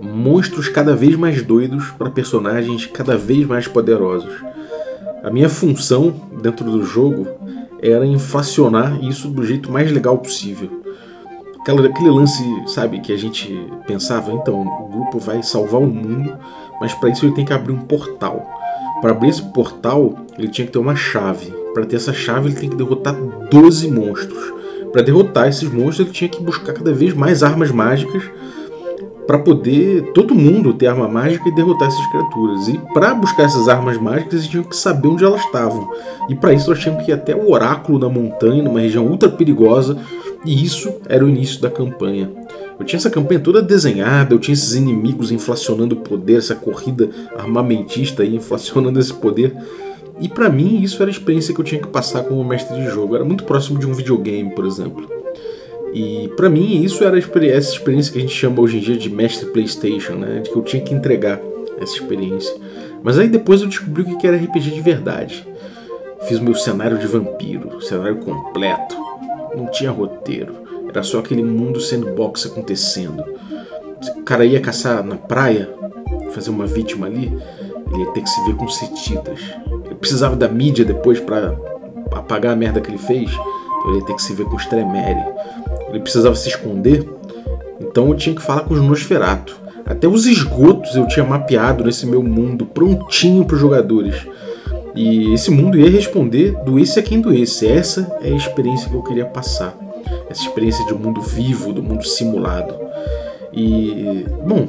monstros cada vez mais doidos para personagens cada vez mais poderosos. A minha função dentro do jogo era inflacionar isso do jeito mais legal possível. Aquele lance, sabe, que a gente pensava, então, o grupo vai salvar o mundo, mas para isso ele tem que abrir um portal. Para abrir esse portal, ele tinha que ter uma chave. Para ter essa chave, ele tem que derrotar 12 monstros. Para derrotar esses monstros, ele tinha que buscar cada vez mais armas mágicas para poder todo mundo ter arma mágica e derrotar essas criaturas. E para buscar essas armas mágicas, eles tinham que saber onde elas estavam. E para isso, nós tínhamos que ir até o oráculo na montanha, numa região ultra perigosa, e isso era o início da campanha. Eu tinha essa campanha toda desenhada, eu tinha esses inimigos inflacionando o poder, essa corrida armamentista aí inflacionando esse poder. E para mim isso era a experiência que eu tinha que passar como mestre de jogo. Era muito próximo de um videogame, por exemplo. E para mim isso era essa experiência que a gente chama hoje em dia de mestre PlayStation, né? De que eu tinha que entregar essa experiência. Mas aí depois eu descobri o que era RPG de verdade. Fiz meu cenário de vampiro, cenário completo. Não tinha roteiro. Era só aquele mundo sandbox acontecendo. O cara ia caçar na praia, fazer uma vítima ali, ele ia ter que se ver com setitas. Ele precisava da mídia depois para apagar a merda que ele fez, então ele ia ter que se ver com os Tremere. Ele precisava se esconder, então eu tinha que falar com os Nosferato. Até os esgotos eu tinha mapeado nesse meu mundo, prontinho para os jogadores. E esse mundo ia responder do esse a quem do esse. Essa é a experiência que eu queria passar. Essa experiência de mundo vivo, do mundo simulado. E, bom,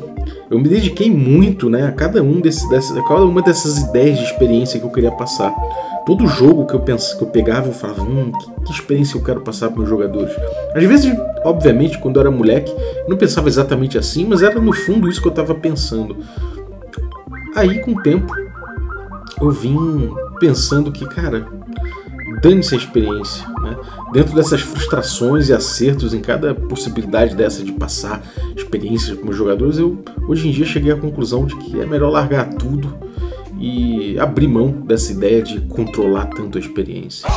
eu me dediquei muito né, a cada, um desse, a cada uma dessas ideias de experiência que eu queria passar. Todo jogo que eu, penso, que eu pegava, eu falava, hum, que, que experiência eu quero passar para meus jogadores. Às vezes, obviamente, quando eu era moleque, eu não pensava exatamente assim, mas era no fundo isso que eu estava pensando. Aí, com o tempo, eu vim pensando que, cara, dane-se a experiência. Né? Dentro dessas frustrações e acertos em cada possibilidade dessa de passar experiências como jogadores, eu hoje em dia cheguei à conclusão de que é melhor largar tudo e abrir mão dessa ideia de controlar tanto a experiência.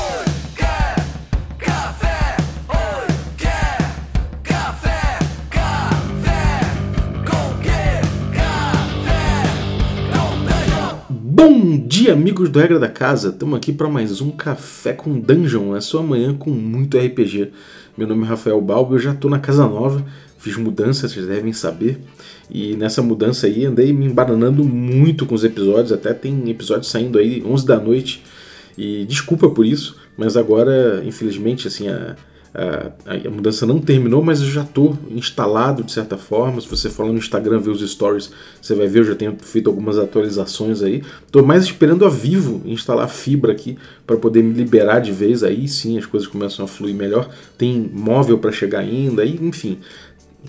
Dia, amigos do Regra da Casa! Estamos aqui para mais um Café com Dungeon, a sua manhã com muito RPG. Meu nome é Rafael Balbo, eu já estou na casa nova, fiz mudança, vocês devem saber. E nessa mudança aí andei me embananando muito com os episódios, até tem episódios saindo aí 11 da noite. E desculpa por isso, mas agora, infelizmente, assim, a, a, a, mudança não terminou, mas eu já estou instalado de certa forma. Se você for lá no Instagram ver os stories, você vai ver, eu já tenho feito algumas atualizações aí. Estou mais esperando a Vivo instalar fibra aqui para poder me liberar de vez. Aí sim as coisas começam a fluir melhor. Tem móvel para chegar ainda, aí, enfim.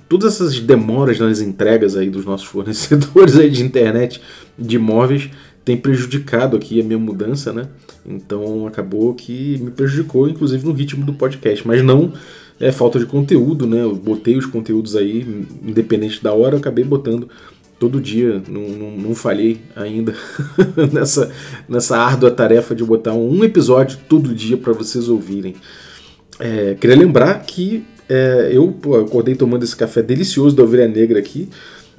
Todas essas demoras nas entregas aí dos nossos fornecedores aí de internet de móveis tem prejudicado aqui a minha mudança, né? Então acabou que me prejudicou, inclusive, no ritmo do podcast. Mas não é falta de conteúdo, né? Eu botei os conteúdos aí, independente da hora, acabei botando todo dia. Não, não, não falhei ainda nessa, nessa árdua tarefa de botar um episódio todo dia para vocês ouvirem. É, queria lembrar que é, eu pô, acordei tomando esse café delicioso da Ovelha Negra aqui.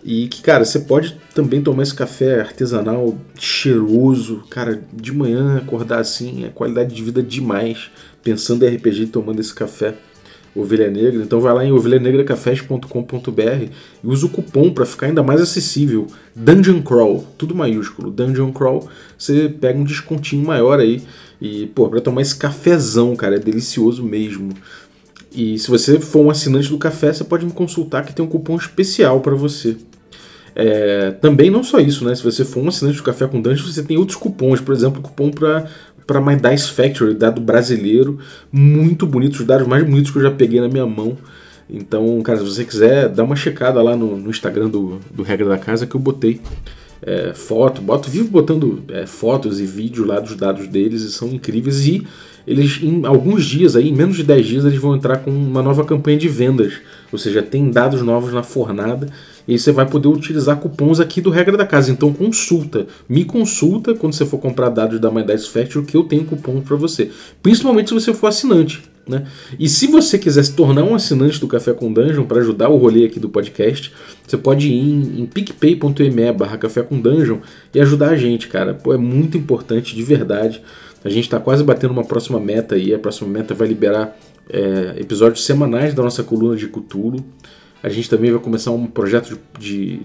E que, cara, você pode também tomar esse café artesanal cheiroso, cara, de manhã acordar assim, é qualidade de vida demais, pensando em RPG e tomando esse café Ovelha Negra. Então vai lá em ovelhanegracafés.com.br e usa o cupom para ficar ainda mais acessível. Dungeon Crawl, tudo maiúsculo. Dungeon Crawl, você pega um descontinho maior aí. E, pô, pra tomar esse cafezão, cara, é delicioso mesmo. E se você for um assinante do café, você pode me consultar que tem um cupom especial para você. É, também não só isso, né? Se você for um assinante do Café com Dungeon, você tem outros cupons, por exemplo, cupom para para My Dice Factory, dado brasileiro, muito bonito, os dados mais bonitos que eu já peguei na minha mão. Então, cara, se você quiser, dá uma checada lá no, no Instagram do, do Regra da Casa que eu botei é, foto, boto, vivo botando é, fotos e vídeo lá dos dados deles e são incríveis. E eles, em alguns dias, aí, em menos de 10 dias, eles vão entrar com uma nova campanha de vendas. Ou seja, tem dados novos na fornada e você vai poder utilizar cupons aqui do Regra da Casa. Então consulta, me consulta quando você for comprar dados da My Dice Factory que eu tenho cupom para você. Principalmente se você for assinante. Né? E se você quiser se tornar um assinante do Café com Dungeon para ajudar o rolê aqui do podcast, você pode ir em, em picpay.me barra café com dungeon e ajudar a gente, cara. Pô, é muito importante, de verdade. A gente está quase batendo uma próxima meta aí. A próxima meta vai liberar é, episódios semanais da nossa coluna de Cthulhu. A gente também vai começar um projeto de,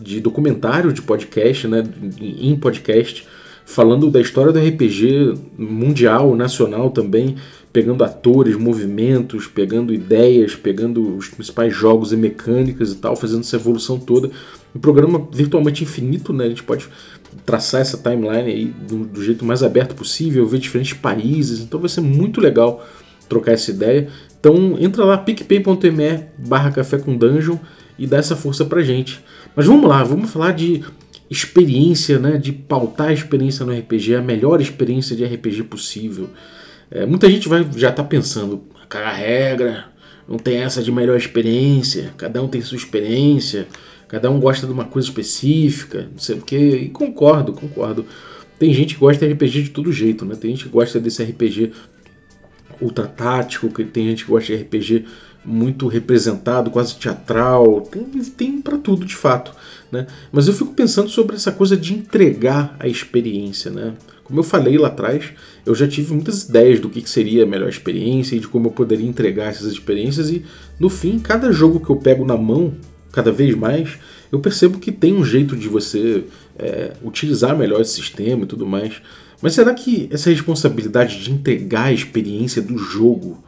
de documentário de podcast, né, em podcast, falando da história do RPG mundial, nacional também, pegando atores, movimentos, pegando ideias, pegando os principais jogos e mecânicas e tal, fazendo essa evolução toda. Um programa virtualmente infinito, né? A gente pode traçar essa timeline aí do, do jeito mais aberto possível, ver diferentes países, então vai ser muito legal trocar essa ideia. Então entra lá, picpay.me barra café com dungeon e dá essa força pra gente. Mas vamos lá, vamos falar de experiência, né? De pautar a experiência no RPG, a melhor experiência de RPG possível. É, muita gente vai já tá pensando, cagar regra, não tem essa de melhor experiência, cada um tem sua experiência, cada um gosta de uma coisa específica, não sei o que, e concordo, concordo. Tem gente que gosta de RPG de todo jeito, né? Tem gente que gosta desse RPG ultra tático, que tem gente que gosta de RPG muito representado, quase teatral, tem, tem para tudo de fato, né? Mas eu fico pensando sobre essa coisa de entregar a experiência, né? Como eu falei lá atrás, eu já tive muitas ideias do que seria a melhor experiência e de como eu poderia entregar essas experiências e no fim, cada jogo que eu pego na mão, cada vez mais, eu percebo que tem um jeito de você é, utilizar melhor esse sistema e tudo mais. Mas será que essa responsabilidade de entregar a experiência do jogo,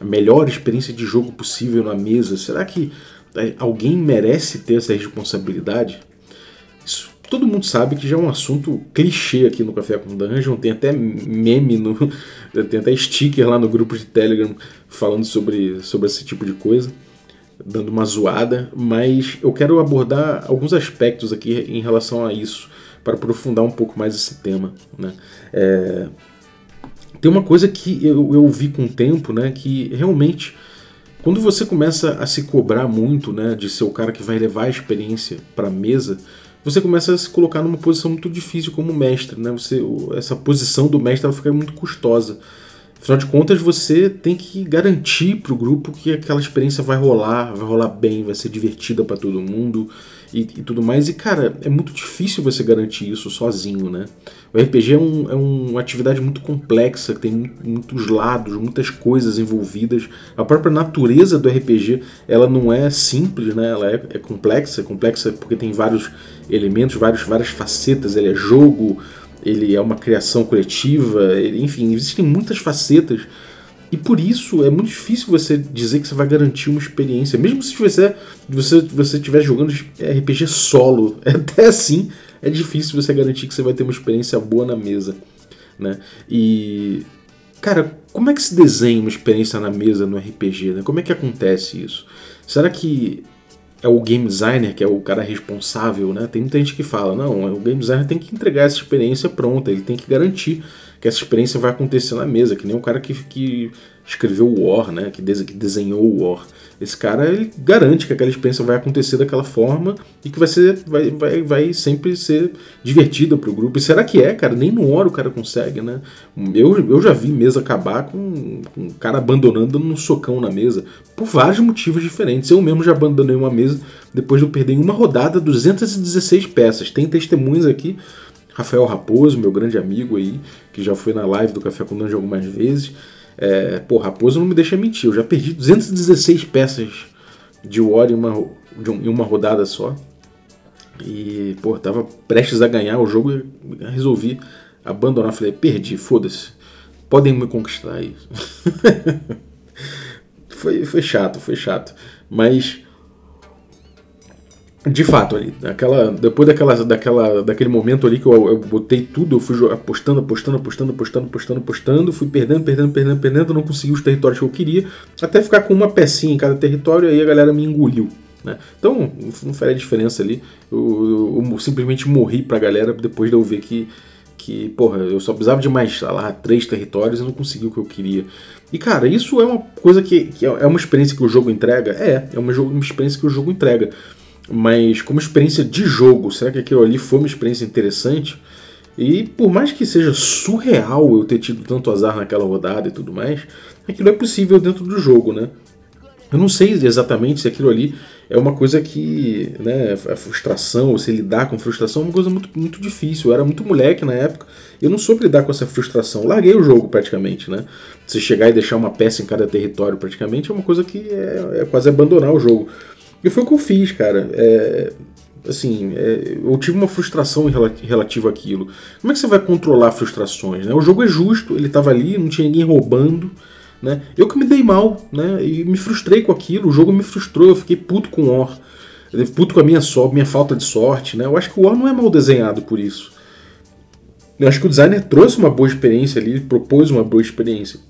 a melhor experiência de jogo possível na mesa, será que é, alguém merece ter essa responsabilidade? Isso todo mundo sabe que já é um assunto clichê aqui no Café com Dungeon, tem até meme, no, tem até sticker lá no grupo de Telegram falando sobre, sobre esse tipo de coisa, dando uma zoada, mas eu quero abordar alguns aspectos aqui em relação a isso para aprofundar um pouco mais esse tema. Né? É, tem uma coisa que eu, eu vi com o tempo, né, que realmente quando você começa a se cobrar muito, né, de ser o cara que vai levar a experiência para a mesa, você começa a se colocar numa posição muito difícil como mestre, né? Você, essa posição do mestre fica muito custosa. Afinal de contas, você tem que garantir para o grupo que aquela experiência vai rolar, vai rolar bem, vai ser divertida para todo mundo e, e, tudo mais. E cara, é muito difícil você garantir isso sozinho, né? O RPG é, um, é uma atividade muito complexa, que tem muitos lados, muitas coisas envolvidas. A própria natureza do RPG, ela não é simples, né? Ela é, é complexa, é complexa porque tem vários elementos, vários, várias facetas. Ele é jogo, ele é uma criação coletiva, ele, enfim, existem muitas facetas. E por isso é muito difícil você dizer que você vai garantir uma experiência. Mesmo se você você você estiver jogando RPG solo, até assim é difícil você garantir que você vai ter uma experiência boa na mesa, né? E cara, como é que se desenha uma experiência na mesa no RPG, né? Como é que acontece isso? Será que é o game designer que é o cara responsável, né? Tem muita gente que fala, não, o game designer tem que entregar essa experiência pronta, ele tem que garantir que essa experiência vai acontecer na mesa, que nem o cara que, que escreveu o War, né? Que, que desenhou o War. Esse cara ele garante que aquela experiência vai acontecer daquela forma e que vai ser vai, vai, vai sempre ser divertida para o grupo. E será que é, cara? Nem no War o cara consegue, né? Eu, eu já vi mesa acabar com, com um cara abandonando um socão na mesa por vários motivos diferentes. Eu mesmo já abandonei uma mesa depois de eu perder em uma rodada 216 peças. Tem testemunhas aqui. Rafael Raposo, meu grande amigo aí, que já foi na live do Café com Dungeon algumas vezes. É, pô, Raposo não me deixa mentir, eu já perdi 216 peças de War em uma, em uma rodada só. E, pô, tava prestes a ganhar o jogo e resolvi abandonar. Falei, perdi, foda-se. Podem me conquistar aí. foi, foi chato, foi chato. Mas de fato ali, aquela, depois daquela, daquela, daquele momento ali que eu, eu botei tudo, eu fui apostando, apostando, apostando, apostando, apostando, apostando, fui perdendo, perdendo, perdendo, perdendo, não consegui os territórios que eu queria, até ficar com uma pecinha em cada território aí a galera me engoliu. Né? Então não faz a diferença ali, eu, eu, eu, simplesmente morri pra galera depois de eu ver que, que porra, eu só precisava de mais, sei lá, três territórios e não consegui o que eu queria. E cara, isso é uma coisa que, que é uma experiência que o jogo entrega? É, é uma, uma experiência que o jogo entrega mas como experiência de jogo, será que aquilo ali foi uma experiência interessante? E por mais que seja surreal eu ter tido tanto azar naquela rodada e tudo mais, aquilo é possível dentro do jogo, né? Eu não sei exatamente se aquilo ali é uma coisa que, né, a frustração, você lidar com frustração é uma coisa muito, muito difícil. Eu era muito moleque na época, eu não soube lidar com essa frustração. Larguei o jogo praticamente, né? Você chegar e deixar uma peça em cada território praticamente é uma coisa que é, é quase abandonar o jogo. E foi o que eu fiz, cara. É, assim, é, eu tive uma frustração relativa àquilo. Como é que você vai controlar frustrações? Né? O jogo é justo, ele estava ali, não tinha ninguém roubando. Né? Eu que me dei mal, né? E me frustrei com aquilo, o jogo me frustrou, eu fiquei puto com o War. Puto com a minha, so minha falta de sorte, né? Eu acho que o War não é mal desenhado por isso. Eu acho que o designer trouxe uma boa experiência ali, propôs uma boa experiência.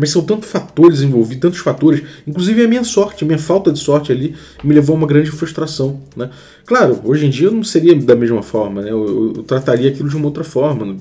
Mas são tantos fatores envolvidos, tantos fatores, inclusive a minha sorte, a minha falta de sorte ali me levou a uma grande frustração. Né? Claro, hoje em dia não seria da mesma forma, né? eu, eu, eu trataria aquilo de uma outra forma.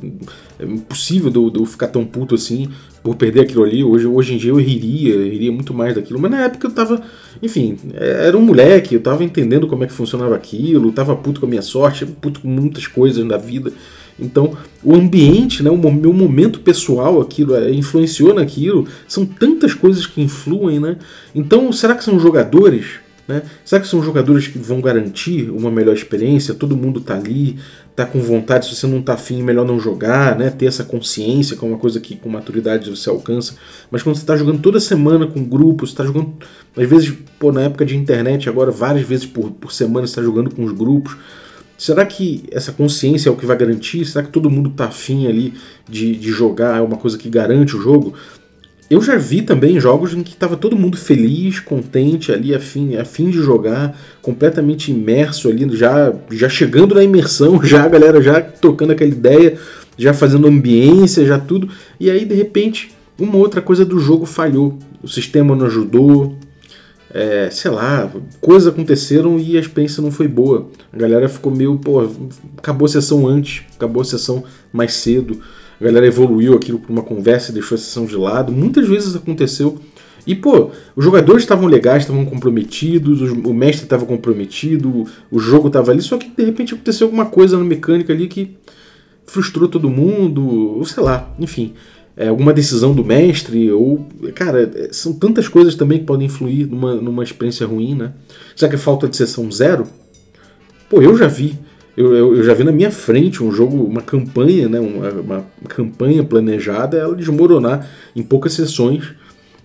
É impossível de eu, eu, ficar tão puto assim por perder aquilo ali. Hoje, hoje em dia eu riria, eu riria muito mais daquilo, mas na época eu tava, enfim, era um moleque, eu tava entendendo como é que funcionava aquilo, tava puto com a minha sorte, puto com muitas coisas da vida. Então, o ambiente, né, o meu momento pessoal, aquilo é, influenciou naquilo. São tantas coisas que influem, né? Então, será que são jogadores? Né? Será que são jogadores que vão garantir uma melhor experiência? Todo mundo tá ali, tá com vontade. Se você não tá afim, melhor não jogar, né? Ter essa consciência, que é uma coisa que com maturidade você alcança. Mas quando você tá jogando toda semana com grupos, tá jogando, às vezes, pô, na época de internet, agora várias vezes por, por semana você tá jogando com os grupos. Será que essa consciência é o que vai garantir? Será que todo mundo tá afim ali de, de jogar? É uma coisa que garante o jogo? Eu já vi também jogos em que estava todo mundo feliz, contente ali, afim, afim de jogar, completamente imerso ali, já, já chegando na imersão, já a galera já tocando aquela ideia, já fazendo ambiência, já tudo. E aí, de repente, uma outra coisa do jogo falhou. O sistema não ajudou, é, sei lá, coisas aconteceram e a experiência não foi boa. A galera ficou meio, pô, acabou a sessão antes, acabou a sessão mais cedo. A galera evoluiu aquilo para uma conversa e deixou a sessão de lado. Muitas vezes aconteceu. E, pô, os jogadores estavam legais, estavam comprometidos, o mestre estava comprometido, o jogo estava ali, só que de repente aconteceu alguma coisa na mecânica ali que frustrou todo mundo, ou sei lá, enfim é, alguma decisão do mestre, ou. Cara, é, são tantas coisas também que podem influir numa, numa experiência ruim, né? Será que é falta de sessão zero? Pô, eu já vi. Eu, eu, eu já vi na minha frente um jogo, uma campanha, né? Uma, uma campanha planejada, ela desmoronar em poucas sessões,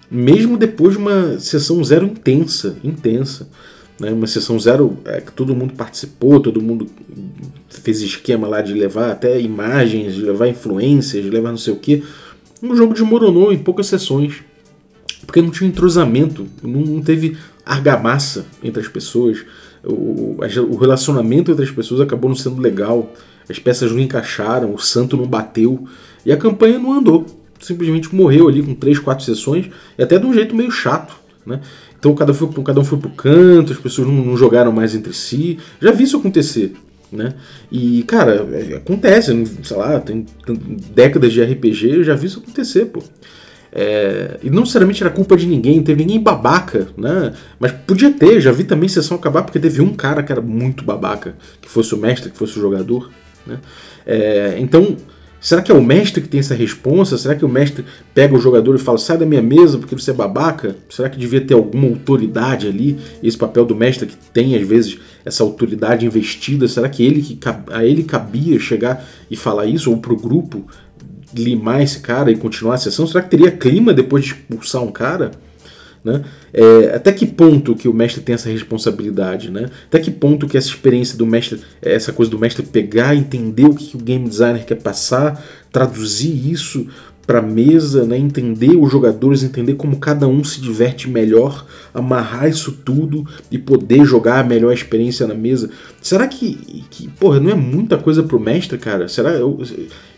mesmo depois de uma sessão zero intensa, intensa. Né, uma sessão zero é, que todo mundo participou, todo mundo fez esquema lá de levar até imagens, de levar influências, de levar não sei o que. O jogo desmoronou em poucas sessões, porque não tinha entrosamento, não teve argamassa entre as pessoas, o, o relacionamento entre as pessoas acabou não sendo legal, as peças não encaixaram, o santo não bateu e a campanha não andou. Simplesmente morreu ali com três, quatro sessões e até de um jeito meio chato. Né? Então cada, foi, cada um foi pro canto, as pessoas não, não jogaram mais entre si. Já vi isso acontecer. Né? E, cara, é, acontece, sei lá, tem décadas de RPG, eu já vi isso acontecer, pô. É, e não necessariamente era culpa de ninguém, teve ninguém babaca, né? Mas podia ter, já vi também sessão acabar porque teve um cara que era muito babaca, que fosse o mestre, que fosse o jogador, né? É, então, Será que é o mestre que tem essa responsa? Será que o mestre pega o jogador e fala, sai da minha mesa porque você é babaca? Será que devia ter alguma autoridade ali? Esse papel do mestre que tem, às vezes, essa autoridade investida, será que ele que a ele cabia chegar e falar isso? Ou para o grupo limar esse cara e continuar a sessão? Será que teria clima depois de expulsar um cara? Né? É, até que ponto que o mestre tem essa responsabilidade? Né? Até que ponto que essa experiência do mestre, essa coisa do mestre pegar, entender o que o game designer quer passar, traduzir isso para mesa, né? entender os jogadores, entender como cada um se diverte melhor, amarrar isso tudo e poder jogar a melhor experiência na mesa. Será que, que porra, não é muita coisa pro mestre, cara? Será eu,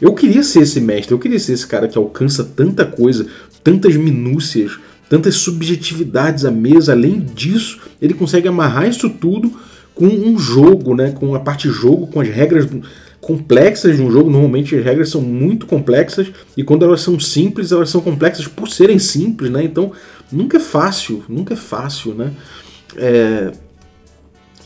eu queria ser esse mestre, eu queria ser esse cara que alcança tanta coisa, tantas minúcias tantas subjetividades à mesa. Além disso, ele consegue amarrar isso tudo com um jogo, né? com a parte jogo, com as regras complexas de um jogo. Normalmente as regras são muito complexas e quando elas são simples, elas são complexas por serem simples, né? Então nunca é fácil, nunca é fácil, né? É...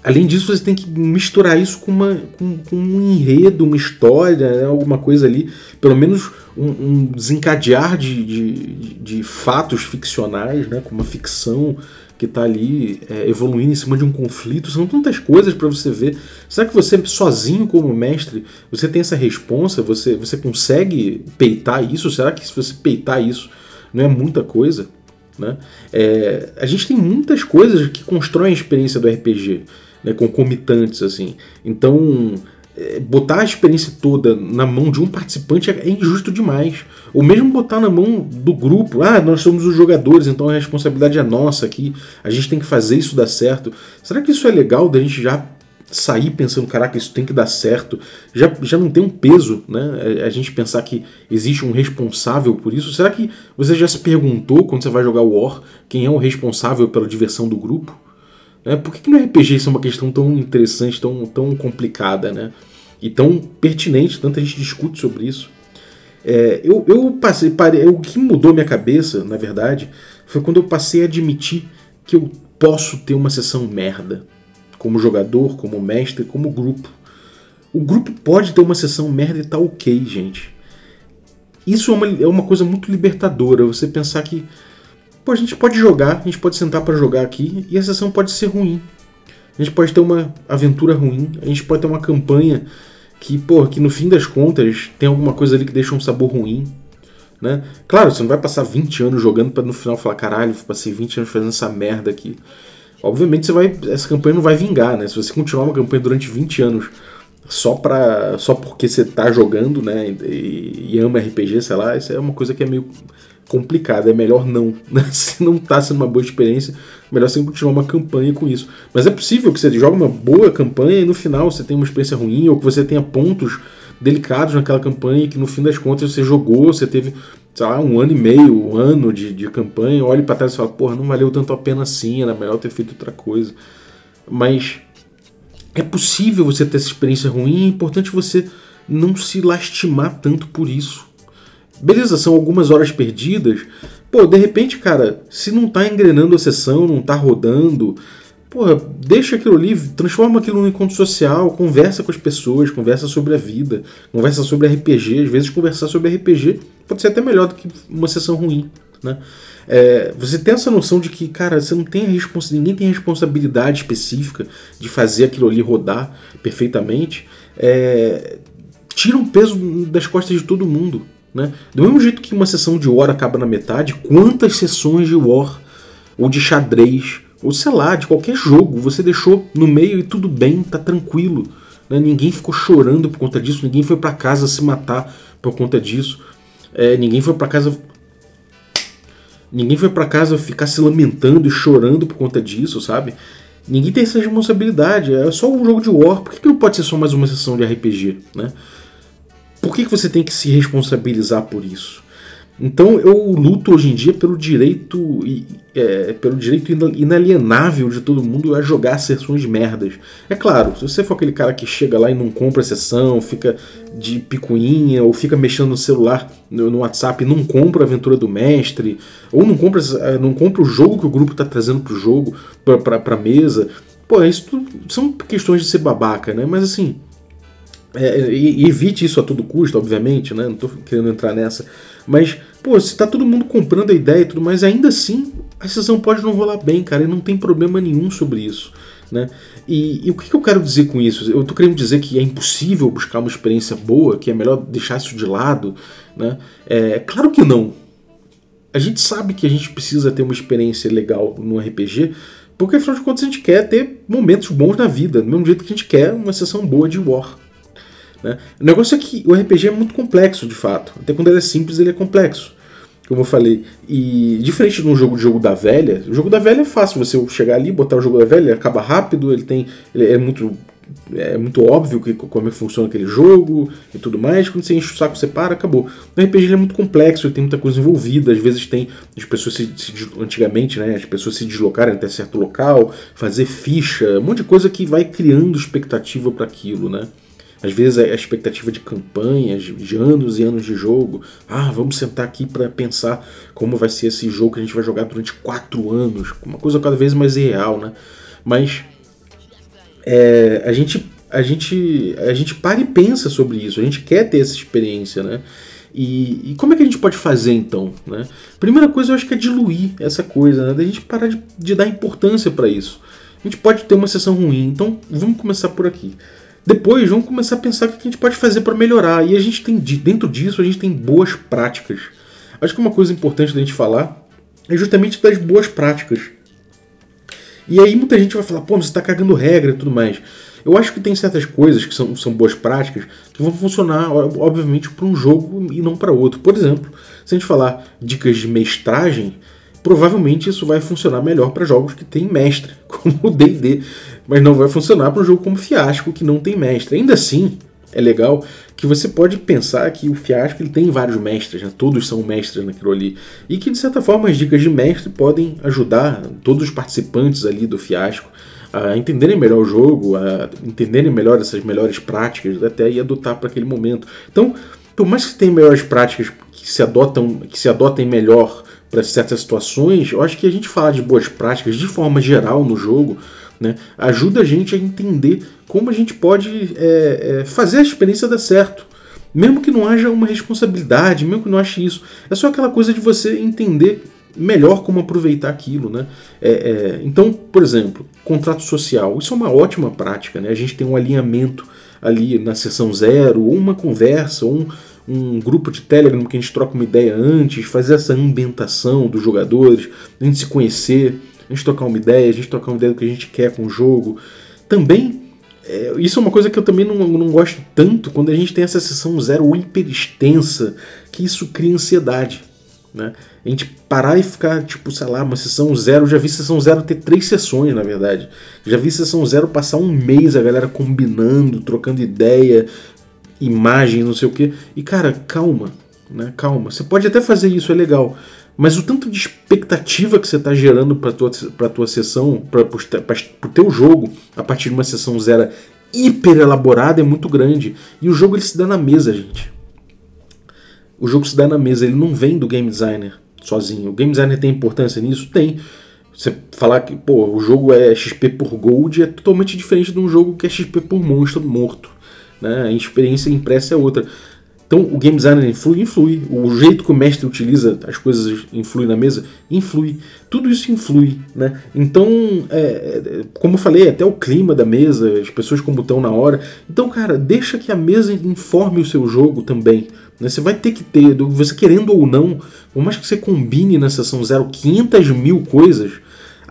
Além disso, você tem que misturar isso com, uma, com, com um enredo, uma história, né, alguma coisa ali, pelo menos um, um desencadear de, de, de, fatos ficcionais, né, com uma ficção que está ali é, evoluindo em cima de um conflito. São tantas coisas para você ver. Será que você, sozinho como mestre, você tem essa responsa? Você, você consegue peitar isso? Será que se você peitar isso não é muita coisa? Né? É, a gente tem muitas coisas que constroem a experiência do RPG né, concomitantes, assim. Então, é, botar a experiência toda na mão de um participante é, é injusto demais. Ou mesmo botar na mão do grupo, ah, nós somos os jogadores, então a responsabilidade é nossa aqui, a gente tem que fazer isso dar certo. Será que isso é legal da gente já sair pensando, caraca, isso tem que dar certo? Já, já não tem um peso, né? A gente pensar que existe um responsável por isso. Será que você já se perguntou quando você vai jogar War quem é o responsável pela diversão do grupo? Né? Por que, que no RPG isso é uma questão tão interessante, tão, tão complicada, né? E tão pertinente, tanta gente discute sobre isso. É, eu, eu passei, parei, o que mudou minha cabeça, na verdade, foi quando eu passei a admitir que eu posso ter uma sessão merda. Como jogador, como mestre, como grupo. O grupo pode ter uma sessão merda e tá ok, gente. Isso é uma, é uma coisa muito libertadora, você pensar que Pô, a gente pode jogar, a gente pode sentar para jogar aqui e a sessão pode ser ruim. A gente pode ter uma aventura ruim, a gente pode ter uma campanha que, pô, que no fim das contas tem alguma coisa ali que deixa um sabor ruim. Né? Claro, você não vai passar 20 anos jogando para no final falar, caralho, passei 20 anos fazendo essa merda aqui. Obviamente você vai, essa campanha não vai vingar, né? Se você continuar uma campanha durante 20 anos só para só porque você tá jogando, né, e, e, ama RPG, sei lá, isso é uma coisa que é meio complicada, é melhor não. Né? Se não tá sendo uma boa experiência, melhor você continuar uma campanha com isso. Mas é possível que você jogue uma boa campanha e no final você tenha uma experiência ruim, ou que você tenha pontos delicados naquela campanha que no fim das contas você jogou, você teve, sei lá, um ano e meio, um ano de, de campanha, olha para trás e fala, porra, não valeu tanto a pena assim, era melhor ter feito outra coisa. Mas é possível você ter essa experiência ruim, é importante você não se lastimar tanto por isso. Beleza, são algumas horas perdidas. Pô, de repente, cara, se não tá engrenando a sessão, não tá rodando, porra, deixa aquilo ali, transforma aquilo num encontro social, conversa com as pessoas, conversa sobre a vida, conversa sobre RPG. Às vezes, conversar sobre RPG pode ser até melhor do que uma sessão ruim, né? É, você tem essa noção de que, cara, você não tem a responsabilidade, ninguém tem a responsabilidade específica de fazer aquilo ali rodar perfeitamente. É, tira um peso das costas de todo mundo. Né? Do mesmo jeito que uma sessão de War acaba na metade, quantas sessões de War, ou de xadrez, ou sei lá, de qualquer jogo, você deixou no meio e tudo bem, tá tranquilo. Né? Ninguém ficou chorando por conta disso, ninguém foi para casa se matar por conta disso, é, ninguém foi para casa. Ninguém foi para casa ficar se lamentando e chorando por conta disso, sabe? Ninguém tem essa responsabilidade. É só um jogo de War. Por que, que não pode ser só mais uma sessão de RPG, né? Por que, que você tem que se responsabilizar por isso? Então eu luto hoje em dia pelo direito é, pelo direito inalienável de todo mundo a jogar sessões merdas. É claro, se você for aquele cara que chega lá e não compra a sessão, fica de picuinha, ou fica mexendo no celular, no, WhatsApp e não compra a aventura do mestre, ou não compra, não compra o jogo que o grupo está trazendo pro jogo, pra, pra, mesa. Pô, isso tudo, são questões de ser babaca, né? Mas assim, é, e, evite isso a todo custo, obviamente, né? Não tô querendo entrar nessa. Mas, pô, se tá todo mundo comprando a ideia e tudo mais, ainda assim a sessão pode não rolar bem, cara, e não tem problema nenhum sobre isso. Né? E, e o que, que eu quero dizer com isso? Eu tô querendo dizer que é impossível buscar uma experiência boa, que é melhor deixar isso de lado. Né? É, claro que não. A gente sabe que a gente precisa ter uma experiência legal no RPG, porque afinal de contas a gente quer ter momentos bons na vida, do mesmo jeito que a gente quer uma sessão boa de War. Né? O negócio é que o RPG é muito complexo, de fato. Até quando ele é simples, ele é complexo. Como eu falei. E diferente de um jogo de jogo da velha, o jogo da velha é fácil você chegar ali, botar o jogo da velha, ele acaba rápido, ele tem. Ele é muito. É muito óbvio que, como é funciona aquele jogo e tudo mais. Quando você enche o saco, você para, acabou. O RPG ele é muito complexo, ele tem muita coisa envolvida. Às vezes tem as pessoas se, se, antigamente, né? As pessoas se deslocarem até certo local, fazer ficha, um monte de coisa que vai criando expectativa para aquilo, né? Às vezes a expectativa de campanhas, de anos e anos de jogo. Ah, vamos sentar aqui para pensar como vai ser esse jogo que a gente vai jogar durante quatro anos. Uma coisa cada vez mais irreal, né? Mas é, a gente a gente a gente para e pensa sobre isso. A gente quer ter essa experiência, né? E, e, como é que a gente pode fazer então? Né? Primeira coisa, eu acho que é diluir essa coisa, né? da gente parar de, de dar importância para isso. A gente pode ter uma sessão ruim, então vamos começar por aqui. Depois, vamos começar a pensar o que a gente pode fazer para melhorar. E a gente tem, dentro disso, a gente tem boas práticas. Acho que uma coisa importante da gente falar é justamente das boas práticas. E aí muita gente vai falar, pô, você está cagando regra e tudo mais. Eu acho que tem certas coisas que são, são boas práticas que vão funcionar, obviamente, para um jogo e não para outro. Por exemplo, se a gente falar dicas de mestragem, provavelmente isso vai funcionar melhor para jogos que têm mestre, como o D&D, mas não vai funcionar para um jogo como Fiasco que não tem mestre. Ainda assim, é legal que você pode pensar que o Fiasco ele tem vários mestres, né? todos são mestres naquilo ali, e que de certa forma as dicas de mestre podem ajudar todos os participantes ali do Fiasco a entenderem melhor o jogo, a entenderem melhor essas melhores práticas, até e adotar para aquele momento. Então, por mais que tenha melhores práticas que se adotam, que se adotem melhor para certas situações, eu acho que a gente falar de boas práticas de forma geral no jogo né, ajuda a gente a entender como a gente pode é, é, fazer a experiência dar certo. Mesmo que não haja uma responsabilidade, mesmo que não ache isso. É só aquela coisa de você entender melhor como aproveitar aquilo, né? É, é, então, por exemplo, contrato social, isso é uma ótima prática, né? A gente tem um alinhamento ali na sessão zero, ou uma conversa, ou um, um grupo de Telegram que a gente troca uma ideia antes, fazer essa ambientação dos jogadores, a gente se conhecer, a gente trocar uma ideia, a gente trocar uma ideia do que a gente quer com o jogo. Também, é, isso é uma coisa que eu também não, não gosto tanto quando a gente tem essa sessão zero hiper extensa, que isso cria ansiedade. Né? A gente parar e ficar, tipo, sei lá, uma sessão zero. Já vi sessão zero ter três sessões, na verdade. Já vi sessão zero passar um mês a galera combinando, trocando ideia, imagens, não sei o que. E cara, calma, né? Calma. Você pode até fazer isso, é legal. Mas o tanto de expectativa que você está gerando para tua, pra tua sessão, para o teu jogo, a partir de uma sessão zero hiper elaborada, é muito grande. E o jogo ele se dá na mesa, gente. O jogo se dá na mesa, ele não vem do game designer sozinho. O game designer tem importância nisso? Tem. Você falar que pô, o jogo é XP por gold é totalmente diferente de um jogo que é XP por monstro morto. Né? A experiência impressa é outra. Então o game designer influi, influi. O jeito que o mestre utiliza as coisas influi na mesa, influi. Tudo isso influi, né? Então, é, é, como eu falei, até o clima da mesa, as pessoas como estão na hora. Então, cara, deixa que a mesa informe o seu jogo também. Né? Você vai ter que ter, você querendo ou não, por mais que você combine na sessão zero 500 mil coisas,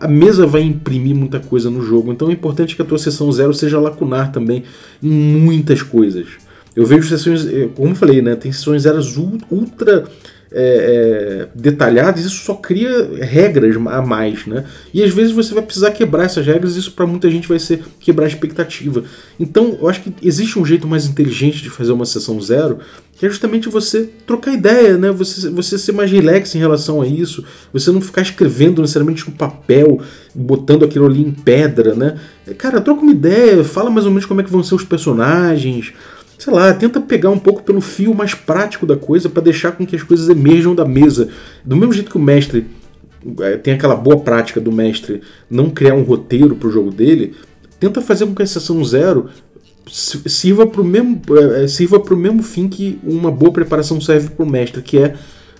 a mesa vai imprimir muita coisa no jogo. Então é importante que a tua sessão zero seja lacunar também em muitas coisas. Eu vejo sessões, eh, como eu falei, né, tem sessões zeras ultra é, é, detalhadas, isso só cria regras a mais, né? E às vezes você vai precisar quebrar essas regras, isso para muita gente vai ser quebrar a expectativa. Então, eu acho que existe um jeito mais inteligente de fazer uma sessão zero, que é justamente você trocar ideia, né? Você, você ser mais relax em relação a isso, você não ficar escrevendo necessariamente no papel, botando aquilo ali em pedra, né? Cara, troca uma ideia, fala mais ou menos como é que vão ser os personagens sei lá, tenta pegar um pouco pelo fio mais prático da coisa para deixar com que as coisas emerjam da mesa. Do mesmo jeito que o mestre é, tem aquela boa prática do mestre não criar um roteiro para o jogo dele, tenta fazer com que a sessão zero sirva para o mesmo, é, sirva o mesmo fim que uma boa preparação serve para o mestre, que é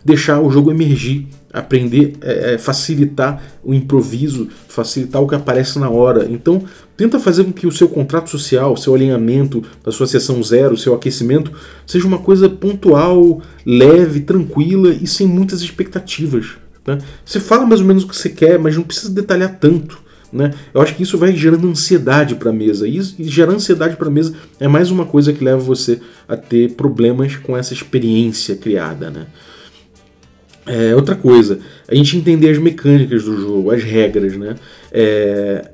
deixar o jogo emergir, aprender, é, é, facilitar o improviso, facilitar o que aparece na hora. Então, tenta fazer com que o seu contrato social, seu alinhamento, a sua sessão zero, seu aquecimento, seja uma coisa pontual, leve, tranquila e sem muitas expectativas. Né? Você fala mais ou menos o que você quer, mas não precisa detalhar tanto. Né? Eu acho que isso vai gerando ansiedade para a mesa. E, e gerar ansiedade para a mesa é mais uma coisa que leva você a ter problemas com essa experiência criada. Né? É, outra coisa, a gente entender as mecânicas do jogo, as regras, né? É,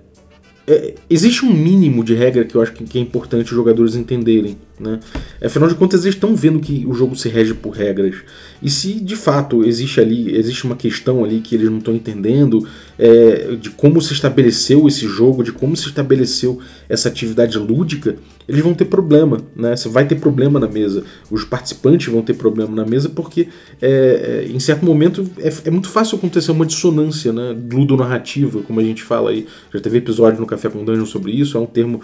é, existe um mínimo de regra que eu acho que, é importante os jogadores entenderem, né? Afinal de contas, eles estão vendo que o jogo se rege por regras. E se de fato existe ali, existe uma questão ali que eles não estão entendendo, é, de como se estabeleceu esse jogo, de como se estabeleceu essa atividade lúdica, eles vão ter problema, né? Você vai ter problema na mesa. Os participantes vão ter problema na mesa porque, é, é, em certo momento, é, é, muito fácil acontecer uma dissonância, né? Ludonarrativa, como a gente fala aí. Já teve episódio no Café com Dungeon sobre isso, é um termo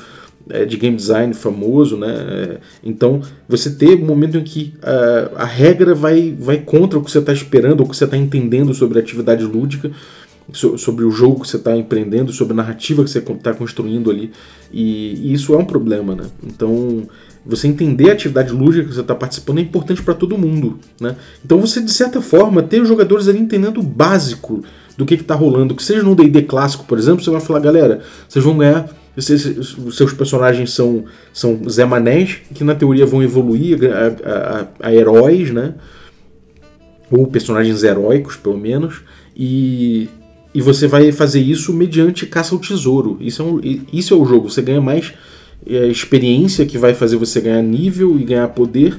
de game design famoso, né? Então, você ter um momento em que a, a regra vai, vai contra o que você está esperando, ou o que você está entendendo sobre a atividade lúdica, so, sobre o jogo que você está empreendendo, sobre a narrativa que você está construindo ali. E, e, isso é um problema, né? Então, você entender a atividade lúdica que você está participando é importante para todo mundo, né? Então, você, de certa forma, ter os jogadores ali entendendo o básico do que está rolando. Que seja no D&D clássico, por exemplo, você vai falar, galera, vocês vão ganhar os seus personagens são, são Zé Manés, que na teoria vão evoluir a, a, a, heróis, né? Ou personagens heróicos, pelo menos. E, e você vai fazer isso mediante caça ao tesouro. Isso é, um, isso é o jogo. Você ganha mais é, experiência que vai fazer você ganhar nível e ganhar poder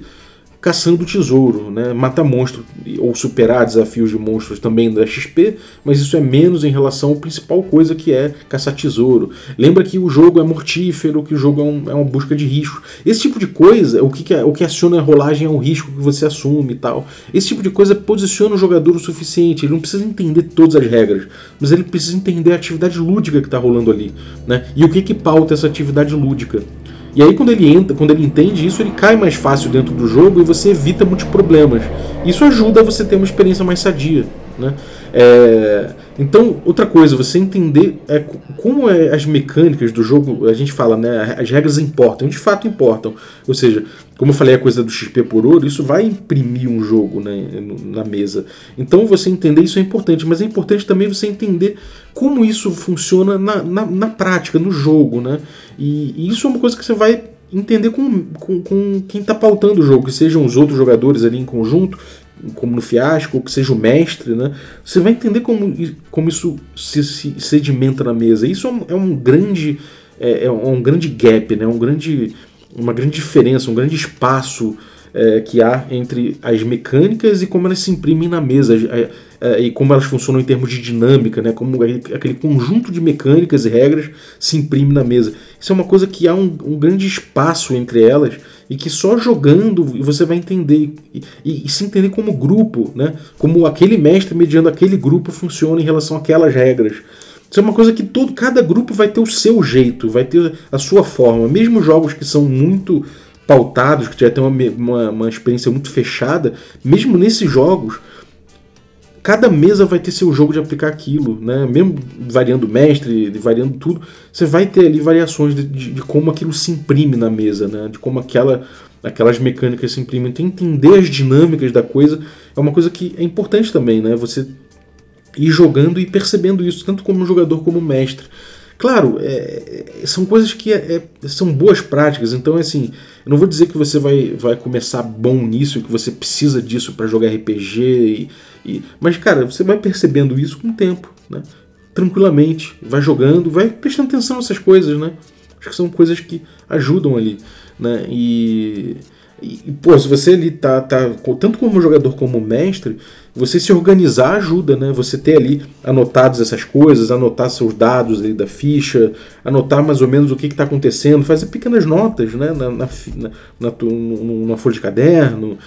caçando tesouro, né? Matar monstro ou superar desafios de monstros também da XP, mas isso é menos em relação à principal coisa que é caçar tesouro. Lembra que o jogo é mortífero, que o jogo é, um, é uma busca de risco. Esse tipo de coisa, o que, o que aciona a rolagem é o risco que você assume e tal. Esse tipo de coisa posiciona o jogador o suficiente. Ele não precisa entender todas as regras, mas ele precisa entender a atividade lúdica que está rolando ali, né? E o que que pauta essa atividade lúdica. E aí quando ele entra, quando ele entende isso, ele cai mais fácil dentro do jogo e você evita muitos problemas. Isso ajuda você a ter uma experiência mais sadia, né? É, então, outra coisa, você entender é, como é as mecânicas do jogo, a gente fala, né? As regras importam, de fato importam. Ou seja, como eu falei a coisa do XP por ouro, isso vai imprimir um jogo né, na mesa. Então você entender isso é importante, mas é importante também você entender como isso funciona na, na, na prática, no jogo. Né? E, e, isso é uma coisa que você vai entender com, com, com quem está pautando o jogo, que sejam os outros jogadores ali em conjunto, como no fiasco, ou que seja o mestre, né? Você vai entender como, como isso se, se sedimenta na mesa. Isso é um, é um grande é, é, um grande gap, né? Um grande, uma grande diferença, um grande espaço é, que há entre as mecânicas e como elas se imprimem na mesa é, e como elas funcionam em termos de dinâmica, né? Como aquele conjunto de mecânicas e regras se imprime na mesa. Isso é uma coisa que há um, um grande espaço entre elas e que só jogando você vai entender e, e, e, se entender como grupo, né? Como aquele mestre mediando aquele grupo funciona em relação àquelas regras. Isso é uma coisa que todo cada grupo vai ter o seu jeito, vai ter a sua forma. Mesmo jogos que são muito pautados, que já tem uma, uma, uma experiência muito fechada, mesmo nesses jogos, cada mesa vai ter seu jogo de aplicar aquilo, né? Mesmo variando mestre, variando tudo, você vai ter ali variações de, de, de, como aquilo se imprime na mesa, né? De como aquela, aquelas mecânicas se imprimem. Então entender as dinâmicas da coisa é uma coisa que é importante também, né? Você ir jogando e percebendo isso, tanto como jogador como mestre. Claro, é, é, são coisas que é, é, são boas práticas, então assim, eu não vou dizer que você vai, vai começar bom nisso, que você precisa disso para jogar RPG, e, e, mas cara, você vai percebendo isso com o tempo, né? tranquilamente, vai jogando, vai prestando atenção nessas coisas, né? Acho que são coisas que ajudam ali, né? E, e pô, se você ali tá, tá tanto como jogador como mestre, você se organizar ajuda, né? Você ter ali anotados essas coisas, anotar seus dados ali da ficha, anotar mais ou menos o que está acontecendo, fazer pequenas notas, né? Na, na, na, na, folha de caderno.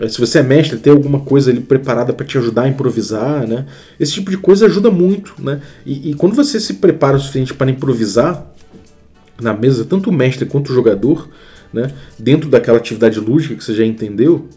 É, se você é mestre, ter alguma coisa ali preparada para te ajudar a improvisar, né? Esse tipo de coisa ajuda muito, né? E, e quando você se prepara o suficiente para improvisar na mesa, tanto o mestre quanto o jogador, né? Dentro daquela atividade lúdica que você já entendeu,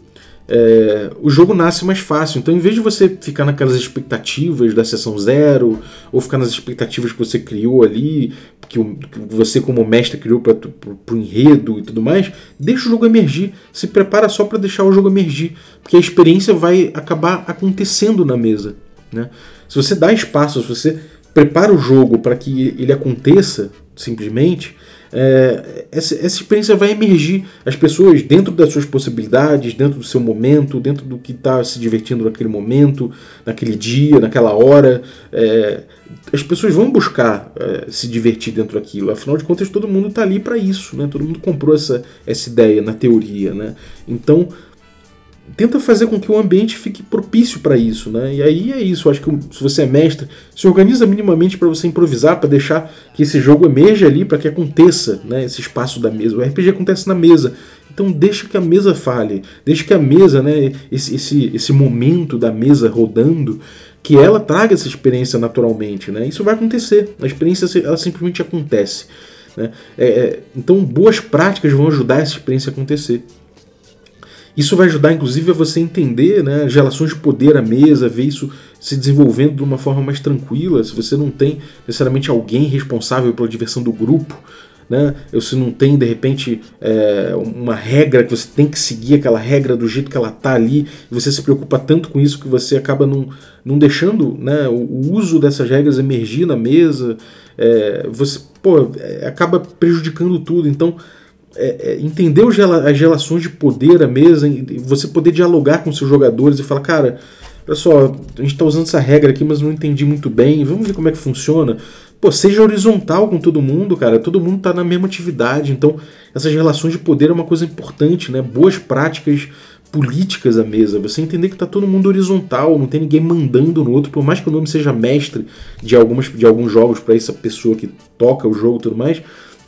é, o jogo nasce mais fácil. Então, em vez de você ficar naquelas expectativas da sessão zero, ou ficar nas expectativas que você criou ali, que, o, que você, como mestre, criou para o enredo e tudo mais, deixa o jogo emergir. Se prepara só para deixar o jogo emergir, porque a experiência vai acabar acontecendo na mesa. Né? Se você dá espaço, se você prepara o jogo para que ele aconteça, simplesmente é, essa, essa experiência vai emergir. As pessoas, dentro das suas possibilidades, dentro do seu momento, dentro do que está se divertindo naquele momento, naquele dia, naquela hora, é, as pessoas vão buscar é, se divertir dentro daquilo. Afinal de contas, todo mundo está ali para isso. Né? Todo mundo comprou essa, essa ideia na teoria. Né? Então, tenta fazer com que o ambiente fique propício para isso, né? E aí é isso, acho que se você é mestre, se organiza minimamente para você improvisar, para deixar que esse jogo emerja ali, para que aconteça, né, esse espaço da mesa. O RPG acontece na mesa. Então deixa que a mesa fale, deixa que a mesa, né, esse, esse, esse momento da mesa rodando, que ela traga essa experiência naturalmente, né? Isso vai acontecer, a experiência ela simplesmente acontece. Né? É, é, então boas práticas vão ajudar essa experiência a acontecer. Isso vai ajudar, inclusive, a você entender né, as relações de poder à mesa, ver isso se desenvolvendo de uma forma mais tranquila. Se você não tem necessariamente alguém responsável pela diversão do grupo, né? Ou se não tem, de repente, é, uma regra que você tem que seguir aquela regra do jeito que ela tá ali, e você se preocupa tanto com isso que você acaba não, não deixando né, o, o uso dessas regras emergir na mesa, é, você pô, é, acaba prejudicando tudo. Então, é, é, entender as relações de poder à mesa, você poder dialogar com seus jogadores e falar, cara, olha só, a gente está usando essa regra aqui, mas não entendi muito bem, vamos ver como é que funciona. Pô, seja horizontal com todo mundo, cara, todo mundo está na mesma atividade, então essas relações de poder é uma coisa importante, né? Boas práticas políticas à mesa, você entender que está todo mundo horizontal, não tem ninguém mandando no outro, por mais que o nome seja mestre de, algumas, de alguns jogos para essa pessoa que toca o jogo e tudo mais,